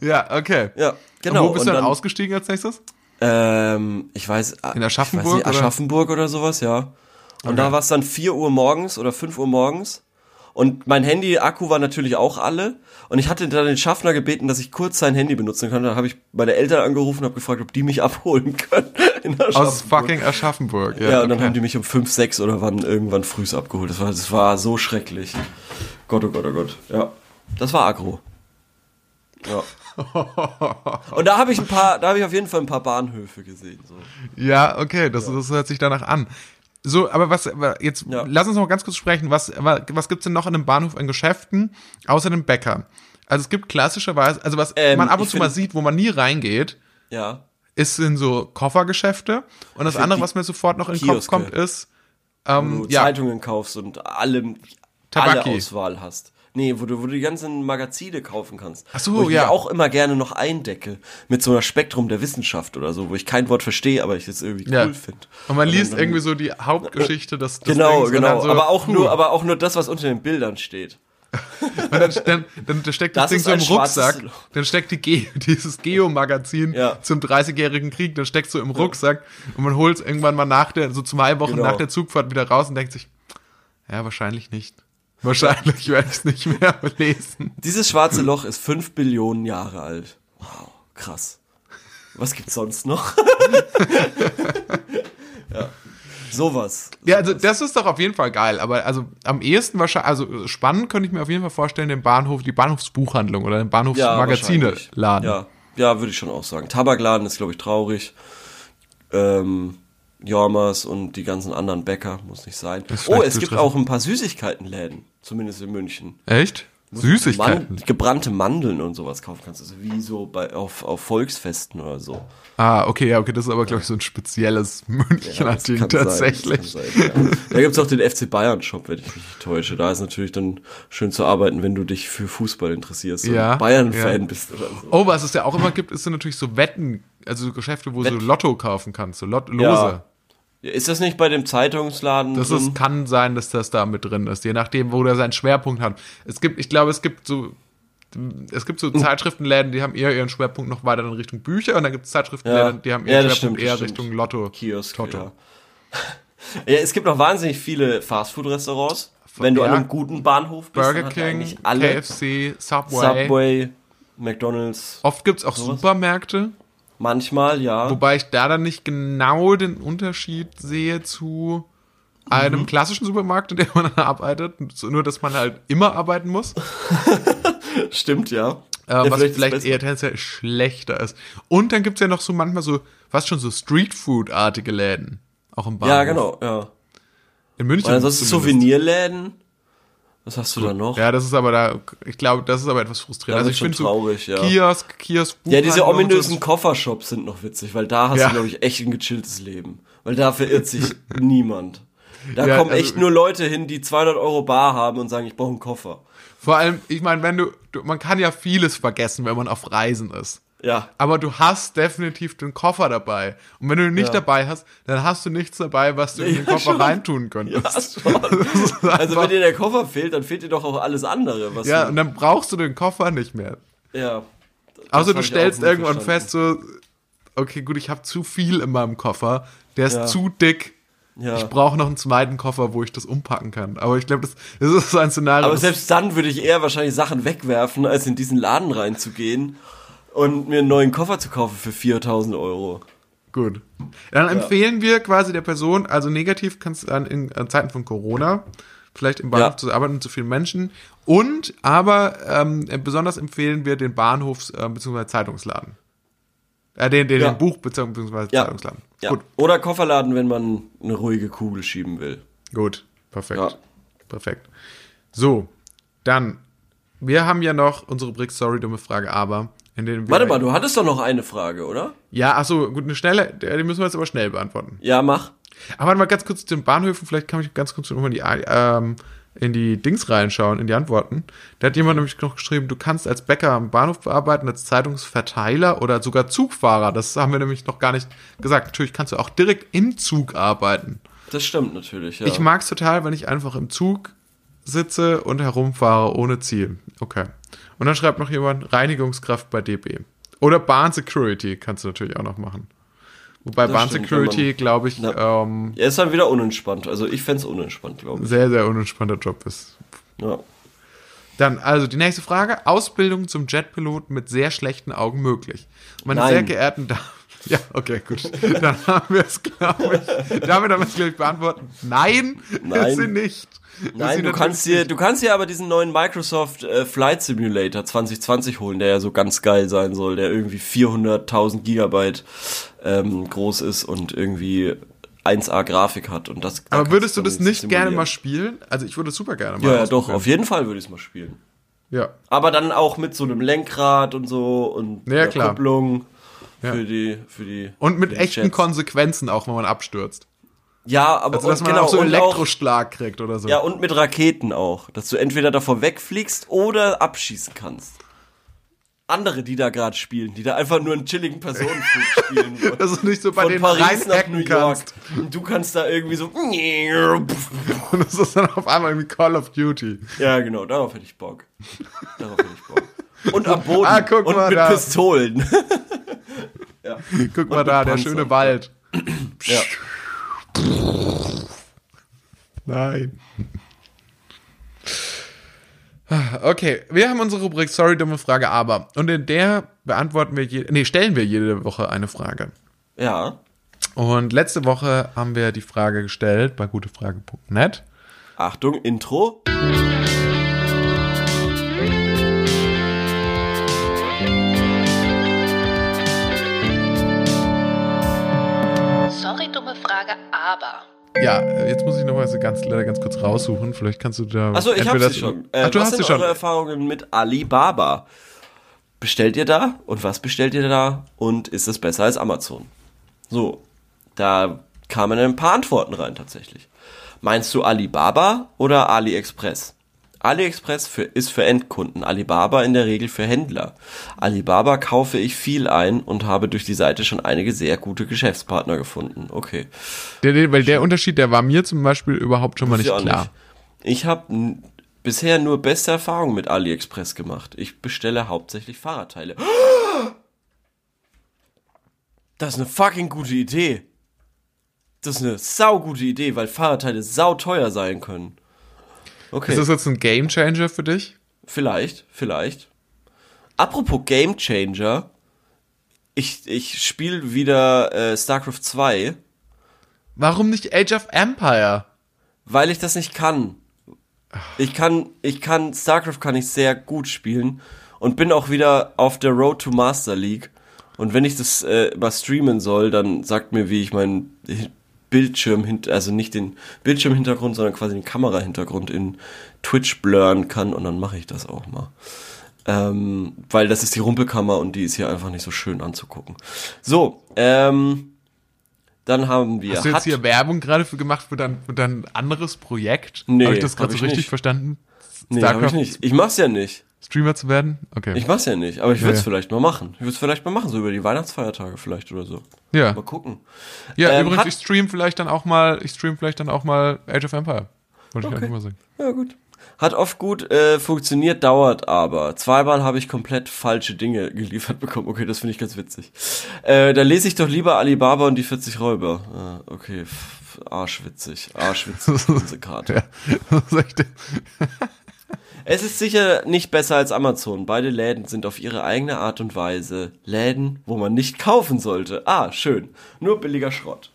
Ja, okay. Ja, genau. Und wo bist Und du dann, dann- ausgestiegen als nächstes? Ähm, ich weiß. In Aschaffenburg, Ich weiß nicht, oder? Aschaffenburg oder sowas, ja. Und da war es dann 4 Uhr morgens oder 5 Uhr morgens. Und mein Handy-Akku war natürlich auch alle. Und ich hatte dann den Schaffner gebeten, dass ich kurz sein Handy benutzen kann. Dann habe ich meine Eltern angerufen und habe gefragt, ob die mich abholen können. Aus fucking Aschaffenburg. Ja, Ja, und dann okay. haben die mich um 5, 6 oder wann irgendwann frühs abgeholt. Das war, das war so schrecklich. Gott, oh Gott, oh Gott. Ja. Das war aggro. Ja. Und da habe ich ein paar, da habe ich auf jeden Fall ein paar Bahnhöfe gesehen. So. Ja, okay, das, das hört sich danach an. So, aber was, jetzt Ja. lass uns noch mal ganz kurz sprechen. Was, was gibt's denn noch in einem Bahnhof an Geschäften, außer dem Bäcker? Also es gibt klassischerweise, also was Ähm, man ab und zu mal find- sieht, wo man nie reingeht, Ja. ist in so Koffergeschäfte. Und das andere, was mir sofort noch in den Kopf kommt, ist, Wo ähm, du ja, Zeitungen kaufst und allem, Tabaki. alle Auswahl hast. Nee, wo du, wo du die ganzen Magazine kaufen kannst. Ach so, wo ich ja. auch immer gerne noch eindecke. Mit so einer Spektrum der Wissenschaft oder so, wo ich kein Wort verstehe, aber ich das irgendwie ja. cool finde. Und man liest dann- irgendwie so die Hauptgeschichte des, des Genau, Dings und genau. So, aber auch nur, aber auch nur das, was unter den Bildern steht. Und dann, dann, dann, steckt das, Das Ding so im Rucksack. Dann steckt die Ge dieses Geo-Magazin Ja. zum 30-jährigen Krieg, dann steckt so im Rucksack und man holt es irgendwann mal nach der, so zwei Wochen Genau. nach der Zugfahrt wieder raus und denkt sich, ja, wahrscheinlich nicht. Wahrscheinlich werde ich es nicht mehr lesen. Dieses schwarze Loch ist fünf Billionen Jahre alt. Wow, krass. Was gibt's sonst noch? ja. Sowas. Ja, also das ist doch auf jeden Fall geil, aber also am ehesten wahrscheinlich, also spannend könnte ich mir auf jeden Fall vorstellen, den Bahnhof, die Bahnhofsbuchhandlung oder den Bahnhofsmagazine wahrscheinlich. laden. Ja, ja, würde ich schon auch sagen. Tabakladen ist, glaube ich, traurig. Ähm, Jormas und die ganzen anderen Bäcker, muss nicht sein. Oh, es gibt auch ein paar Süßigkeitenläden, zumindest in München. Echt? Süßigkeiten. Man, gebrannte Mandeln und sowas kaufen kannst. Also wie so bei, auf, auf Volksfesten oder so. Ah, okay, ja, okay, das ist aber, glaube ich, so ein spezielles Münchner Ding sein, tatsächlich. kann sein, ja. Da gibt's auch den FC Bayern Shop, wenn ich mich nicht täusche. Da ist natürlich dann schön zu arbeiten, wenn du dich für Fußball interessierst und Ja, Bayern-Fan ja. bist oder so. Oh, was es ja auch immer gibt, ist so natürlich so Wetten, also so Geschäfte, wo du Wett- Lotto kaufen kannst, so Lot Lose. Ja. Ist das nicht bei dem Zeitungsladen Das ist, kann sein, dass das da mit drin ist, je nachdem, wo der seinen Schwerpunkt hat. Es gibt, ich glaube, es gibt so, es gibt so. Zeitschriftenläden, die haben eher ihren Schwerpunkt noch weiter in Richtung Bücher und dann gibt es Zeitschriftenläden, Ja. die haben Ja, ihren das Schwerpunkt stimmt, eher. Richtung Lotto. Kiosk. Toto. Ja. ja, es gibt noch wahnsinnig viele Fastfood-Restaurants. Wenn du Ja. an einem guten Bahnhof bist, Burger King, alle KFC, Subway. Subway, McDonalds, Oft gibt es auch Sowas. Supermärkte, manchmal, ja. wobei ich da dann nicht genau den Unterschied sehe zu einem Mhm. klassischen Supermarkt, in dem man dann arbeitet. Nur, dass man halt immer arbeiten muss. Stimmt, ja. Äh, Ja, was vielleicht, besser. eher tendenziell schlechter ist. Und dann gibt's ja noch so manchmal so, fast schon so Streetfood-artige Läden. Auch im Bahnhof. Ja, genau, ja. In München. Ansonsten zumindest. Souvenirläden. Was hast du da noch? Ja, das ist aber da, ich glaube, das ist aber etwas frustrierend. Also ich finde so traurig, ja. Kiosk, Kiosk, Ja, diese ominösen so. Koffershops sind noch witzig, weil da hast Ja. du, glaube ich, echt ein gechilltes Leben. Weil da verirrt sich niemand. Da Ja, kommen also- echt nur Leute hin, die 200 Euro Bar haben und sagen, ich brauche einen Koffer. Vor allem, ich meine, wenn du, du, man kann ja vieles vergessen, wenn man auf Reisen ist. Ja. Aber du hast definitiv den Koffer dabei. Und wenn du ihn nicht Ja. dabei hast, dann hast du nichts dabei, was du in den Ja, Koffer schon. reintun Ja, könntest. schon. Das ist Also wenn dir der Koffer fehlt, dann fehlt dir doch auch alles andere. Was ja, und dann brauchst du den Koffer nicht mehr. ja. Also du stellst irgendwann verstanden. fest, so, okay, gut, ich habe zu viel in meinem Koffer, der ist Ja. zu dick. Ja. Ich brauche noch einen zweiten Koffer, wo ich das umpacken kann. Aber ich glaube, das, das ist so ein Szenario. Aber selbst dann würde ich eher wahrscheinlich Sachen wegwerfen, als in diesen Laden reinzugehen und mir einen neuen Koffer zu kaufen für 4000 Euro. Gut. Dann empfehlen wir quasi der Person, also negativ kannst du dann in äh, Zeiten von Corona vielleicht im Bahnhof Ja. zu arbeiten mit zu vielen Menschen. Und aber ähm, besonders empfehlen wir den Bahnhofs- äh, bzw. Zeitungsladen. Äh, den, den, Ja. den Buch- bzw. Zeitungsladen. Ja. Gut, Oder Kofferladen, wenn man eine ruhige Kugel schieben will. gut. Perfekt. Perfekt. So, dann, wir haben ja noch unsere Rubrik Sorry, dumme Frage, aber. Warte mal, du hattest doch noch eine Frage, oder? Ja, ach so, gut, eine schnelle, die müssen wir jetzt aber schnell beantworten. Ja, mach. Aber warte mal ganz kurz zu den Bahnhöfen, vielleicht kann ich ganz kurz nochmal in die, ähm, in die Dings reinschauen, in die Antworten. Da hat jemand nämlich noch geschrieben, du kannst als Bäcker am Bahnhof bearbeiten, als Zeitungsverteiler oder sogar Zugfahrer. Das haben wir nämlich noch gar nicht gesagt. Natürlich kannst du auch direkt im Zug arbeiten. Das stimmt natürlich, ja. Ich mag es total, wenn ich einfach im Zug sitze und herumfahre ohne Ziel. Okay. Und dann schreibt noch jemand Reinigungskraft bei DB. Oder Bahn Security kannst du natürlich auch noch machen. Wobei Das Bahn stimmt, Security, glaube ich, Ja. ähm, Er ist dann wieder unentspannt. Also ich fänd's unentspannt, glaube ich. sehr, sehr unentspannter Job ist. Ja. Dann, also die nächste Frage. Ausbildung zum Jetpiloten mit sehr schlechten Augen möglich. Meine Nein. sehr geehrten Damen. Ja, okay, gut. Dann haben wir es, glaube ich. Damit haben wir es, glaube ich, beantwortet. Nein, Nein. ist sie nicht. Nein, du kannst dir, du kannst dir aber diesen neuen Microsoft äh, Flight Simulator 2020 holen, der ja so ganz geil sein soll, der irgendwie 400.000 Gigabyte ähm, groß ist und irgendwie 1A Grafik hat und das. da Aber würdest du das nicht gerne mal spielen? Also ich würde es super gerne mal Ja, ja, doch, auf jeden Fall würde ich es mal spielen. Ja. Aber dann auch mit so einem Lenkrad und so und Ja. Kupplung Ja. für die für die Und mit echten Jets. Konsequenzen auch, wenn man abstürzt. Ja, aber Also dass und man genau auch so und Elektroschlag kriegt oder so. Ja, und mit Raketen auch. Dass du entweder davor wegfliegst oder abschießen kannst. Andere, die da gerade spielen, die da einfach nur einen chilligen Personenflug spielen. wollen. Dass du nicht so bei Von denen Paris nach New York. kannst. Und du kannst da irgendwie so. Und das ist dann auf einmal irgendwie Call of Duty. Ja, genau, darauf hätte ich Bock. Darauf hätte ich Bock. Und am Boden. Ah, guck und mal mit da. Pistolen. Guck mal mit da, der schöne Wald. ja. Nein. Okay, wir haben unsere Rubrik Sorry, dumme Frage, aber. Und in der beantworten wir, je, nee, stellen wir jede Woche eine Frage. ja. Und letzte Woche haben wir die Frage gestellt bei gutefrage.net. Achtung, Intro. Aber. Ja, äh, jetzt muss ich noch mal so ganz, leider ganz kurz raussuchen. Vielleicht kannst du da. Achso, ich habe sie das- schon. Äh, Ach, du was hast sind schon. eure Erfahrungen mit Alibaba? Bestellt ihr da? Und was bestellt ihr da? Und ist es besser als Amazon? So, da kamen ein paar Antworten rein tatsächlich. Meinst du Alibaba oder AliExpress? AliExpress für, ist für Endkunden, Alibaba in der Regel für Händler. Alibaba kaufe ich viel ein und habe durch die Seite schon einige sehr gute Geschäftspartner gefunden. Okay. Der, der, weil der Unterschied, der war mir zum Beispiel überhaupt schon mal nicht klar. nicht. Ich habe bisher nur beste Erfahrungen mit AliExpress gemacht. Ich bestelle hauptsächlich Fahrradteile. Das ist eine fucking gute Idee. Das ist eine saugute Idee, weil Fahrradteile sauteuer sein können. Okay, Ist das jetzt ein Gamechanger für dich? vielleicht, vielleicht. Apropos Game Changer. Ich, ich spiele wieder äh, StarCraft 2. Warum nicht Age of Empire? Weil ich das nicht kann. Ich kann, ich kann, StarCraft kann ich sehr gut spielen und bin auch wieder auf der Road to Master League. Und wenn ich das äh, mal streamen soll, dann sagt mir, wie ich meinen Bildschirm hinter, also nicht den Bildschirmhintergrund, sondern quasi den Kamerahintergrund in Twitch blurren kann und dann mache ich das auch mal. Ähm, weil das ist die Rumpelkammer und die ist hier einfach nicht so schön anzugucken. So, ähm, dann haben wir. Hast du jetzt Hat- hier Werbung gerade für gemacht für dein, für dein anderes Projekt? Nee, Habe ich das gerade so ich richtig nicht. verstanden? Nee, hab ich nicht. Ich mach's ja nicht. Streamer zu werden? Okay. Ich mach's ja nicht, aber ich würde es Ja, vielleicht mal machen. Ich würde es vielleicht mal machen, so über die Weihnachtsfeiertage vielleicht oder so. ja. Mal gucken. Ja, Ähm, übrigens, ich stream vielleicht dann auch mal, ich stream vielleicht dann auch mal Age of Empire. Wollte ich Okay. einfach mal sagen. Ja, gut. Hat oft gut äh, funktioniert, dauert aber. Zweimal habe ich komplett falsche Dinge geliefert bekommen. Okay, das finde ich ganz witzig. Äh, da lese ich doch lieber Alibaba und die 40 Räuber. Ah, okay, arschwitzig. Arschwitzig, diese Karte. Ja. Was soll ich denn? Es ist sicher nicht besser als Amazon. Beide Läden sind auf ihre eigene Art und Weise Läden, wo man nicht kaufen sollte. Ah, schön. Nur billiger Schrott.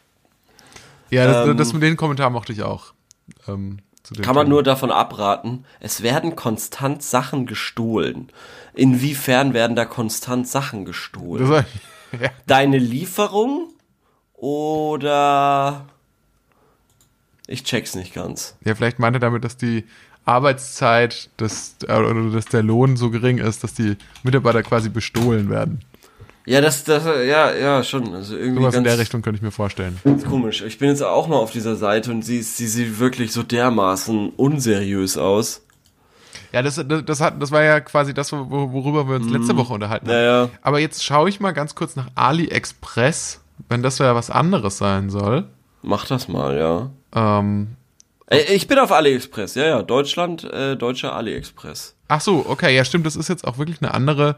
Ja, das, Ähm, das mit den Kommentar mochte ich auch. Ähm, Kann man Thema. nur davon abraten, es werden konstant Sachen gestohlen. Inwiefern werden da konstant Sachen gestohlen? War, ja. Deine Lieferung oder ich check's nicht ganz. ja, vielleicht meinte er damit, dass die Arbeitszeit des, äh, oder dass der Lohn so gering ist, dass die Mitarbeiter quasi bestohlen werden. Ja, das, das, ja, ja, schon. Also irgendwie Sowas in ganz der Richtung könnte ich mir vorstellen. komisch. Ich bin jetzt auch mal auf dieser Seite und sie, sie sieht wirklich so dermaßen unseriös aus. Ja, das, das, das, hat, das war ja quasi das, wo- worüber wir uns letzte Woche unterhalten haben. Mhm. Ja, ja. Aber jetzt schaue ich mal ganz kurz nach AliExpress, wenn das ja was anderes sein soll. Mach das mal, ja. Ähm, Ich bin auf AliExpress, ja, ja. Deutschland, äh, deutscher AliExpress. ach so, okay, ja stimmt, das ist jetzt auch wirklich eine andere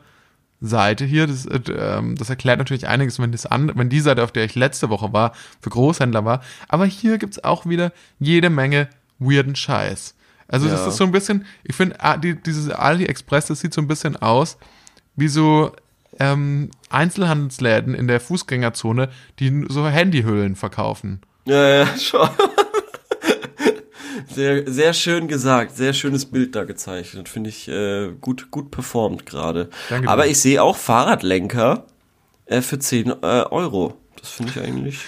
Seite hier. Das, äh, ähm, das erklärt natürlich einiges, wenn, das an, wenn die Seite, auf der ich letzte Woche war, für Großhändler war. Aber hier gibt's auch wieder jede Menge weirden Scheiß. Also das Ja. ist so ein bisschen, ich finde, ah, die, dieses AliExpress, das sieht so ein bisschen aus wie so ähm, Einzelhandelsläden in der Fußgängerzone, die so Handyhüllen verkaufen. Ja, ja, schon. Sehr, sehr schön gesagt, sehr schönes Bild da gezeichnet. Finde ich äh, gut, gut performt gerade. Aber ich sehe auch Fahrradlenker äh, für 10 äh, Euro. Das finde ich eigentlich.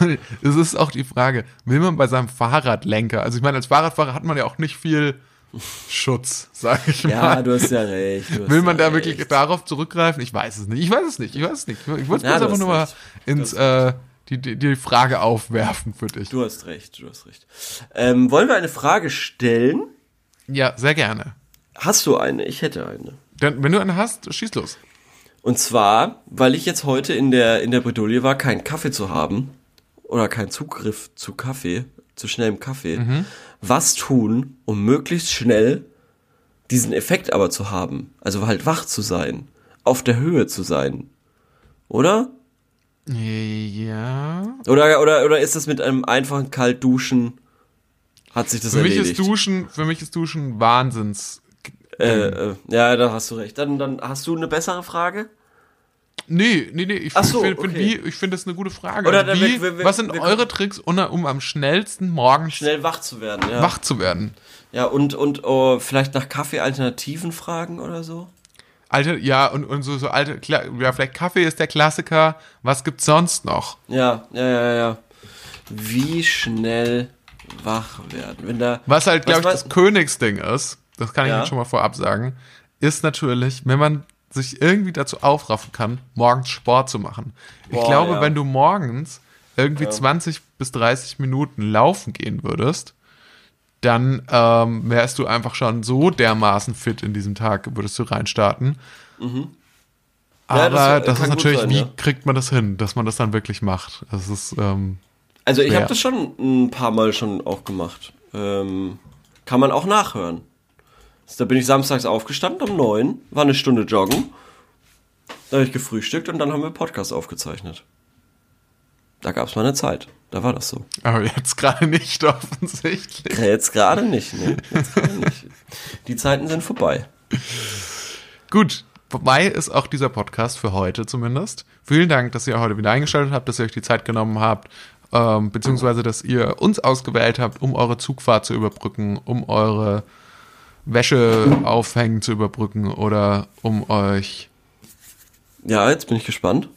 Es ist auch die Frage, will man bei seinem Fahrradlenker, also ich meine, als Fahrradfahrer hat man ja auch nicht viel Schutz, sag ich Ja, mal. du hast ja recht. hast will man ja da wirklich recht. darauf zurückgreifen? Ich weiß es nicht. Ich weiß es nicht. Ich weiß es nicht. Ich wollte Ja, es einfach nur mal ins, äh, die, die, die Frage aufwerfen für dich. Du hast recht, du hast recht. Ähm, wollen wir eine Frage stellen? Ja, sehr gerne. Hast du eine? Ich hätte eine. Denn wenn du eine hast, schieß los. Und zwar, weil ich jetzt heute in der, in der Bredouille war, keinen Kaffee zu haben oder keinen Zugriff zu Kaffee, zu schnellem Kaffee. Was tun, um möglichst schnell diesen Effekt aber zu haben? Also halt wach zu sein, auf der Höhe zu sein. Oder? Ja. Oder, oder, oder ist das mit einem einfachen Kaltduschen, hat sich das Für mich erledigt? ist Duschen, für mich ist Duschen Wahnsinns. äh, äh, ja, da hast du recht. Dann, dann hast du eine bessere Frage? Nee, nee, nee, ich Ach so, finde find okay. wie, ich finde das eine gute Frage. Oder wie, wir- wir- was sind eure Tricks, um, um am schnellsten morgens Schnell wach zu werden, ja. wach zu werden? Ja, und, und oh, vielleicht nach Kaffee-Alternativen fragen oder so? Alte, ja, und, und so, so alte, ja, vielleicht Kaffee ist der Klassiker. Was gibt's sonst noch? Ja, ja, ja, ja. Wie schnell wach werden? Wenn da. Was halt, glaube ich, das Königsding ist, das kann ich Ja. jetzt schon mal vorab sagen, ist natürlich, wenn man sich irgendwie dazu aufraffen kann, morgens Sport zu machen. Ich Boah, glaube, ja. wenn du morgens irgendwie 20 bis 30 Minuten laufen gehen würdest, dann ähm, wärst du einfach schon so dermaßen fit in diesem Tag, würdest du reinstarten. Ja, Aber das, das, ist natürlich, sein, wie ja. kriegt man das hin, dass man das dann wirklich macht? Das ist, ähm, Also ich habe das schon ein paar Mal schon auch gemacht. Ähm, kann man auch nachhören. Da bin ich samstags aufgestanden um neun, war eine Stunde joggen. Da habe ich gefrühstückt und dann haben wir Podcast aufgezeichnet. Da gab es mal eine Zeit. Da war das so. aber jetzt gerade nicht offensichtlich. Jetzt gerade nicht, ne? Jetzt gerade nicht. Die Zeiten sind vorbei. Gut, vorbei ist auch dieser Podcast für heute zumindest. Vielen Dank, dass ihr heute wieder eingeschaltet habt, dass ihr euch die Zeit genommen habt, ähm, beziehungsweise dass ihr uns ausgewählt habt, um eure Zugfahrt zu überbrücken, um eure Wäsche aufhängen zu überbrücken oder um euch Ja, jetzt bin ich gespannt.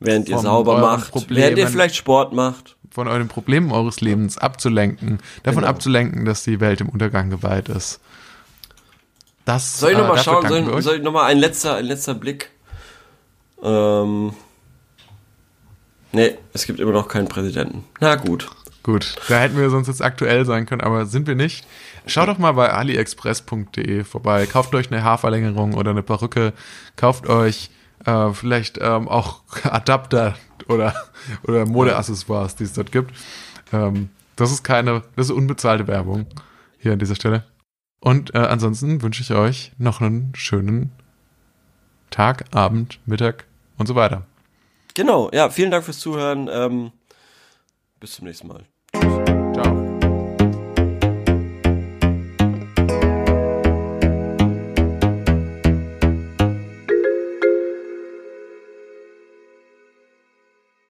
Während ihr sauber macht, Problemen- während ihr vielleicht Sport macht. von euren Problemen eures Lebens abzulenken, davon Genau. abzulenken, dass die Welt im Untergang geweiht ist. Das, Soll ich äh, nochmal dafür schauen? Soll, soll ich nochmal ein letzter, ein letzter Blick? Ähm. Nee, es gibt immer noch keinen Präsidenten. Na gut. Gut, da hätten wir sonst jetzt aktuell sein können, aber sind wir nicht. Schaut doch mal bei aliexpress.de vorbei, kauft euch eine Haarverlängerung oder eine Perücke, kauft euch äh, vielleicht ähm, auch Adapter oder, oder Modeaccessoires, die es dort gibt. Ähm, das ist keine, das ist unbezahlte Werbung hier an dieser Stelle. Und äh, ansonsten wünsche ich euch noch einen schönen Tag, Abend, Mittag und so weiter. Genau, ja, vielen Dank fürs Zuhören. Ähm, bis zum nächsten Mal. Tschüss.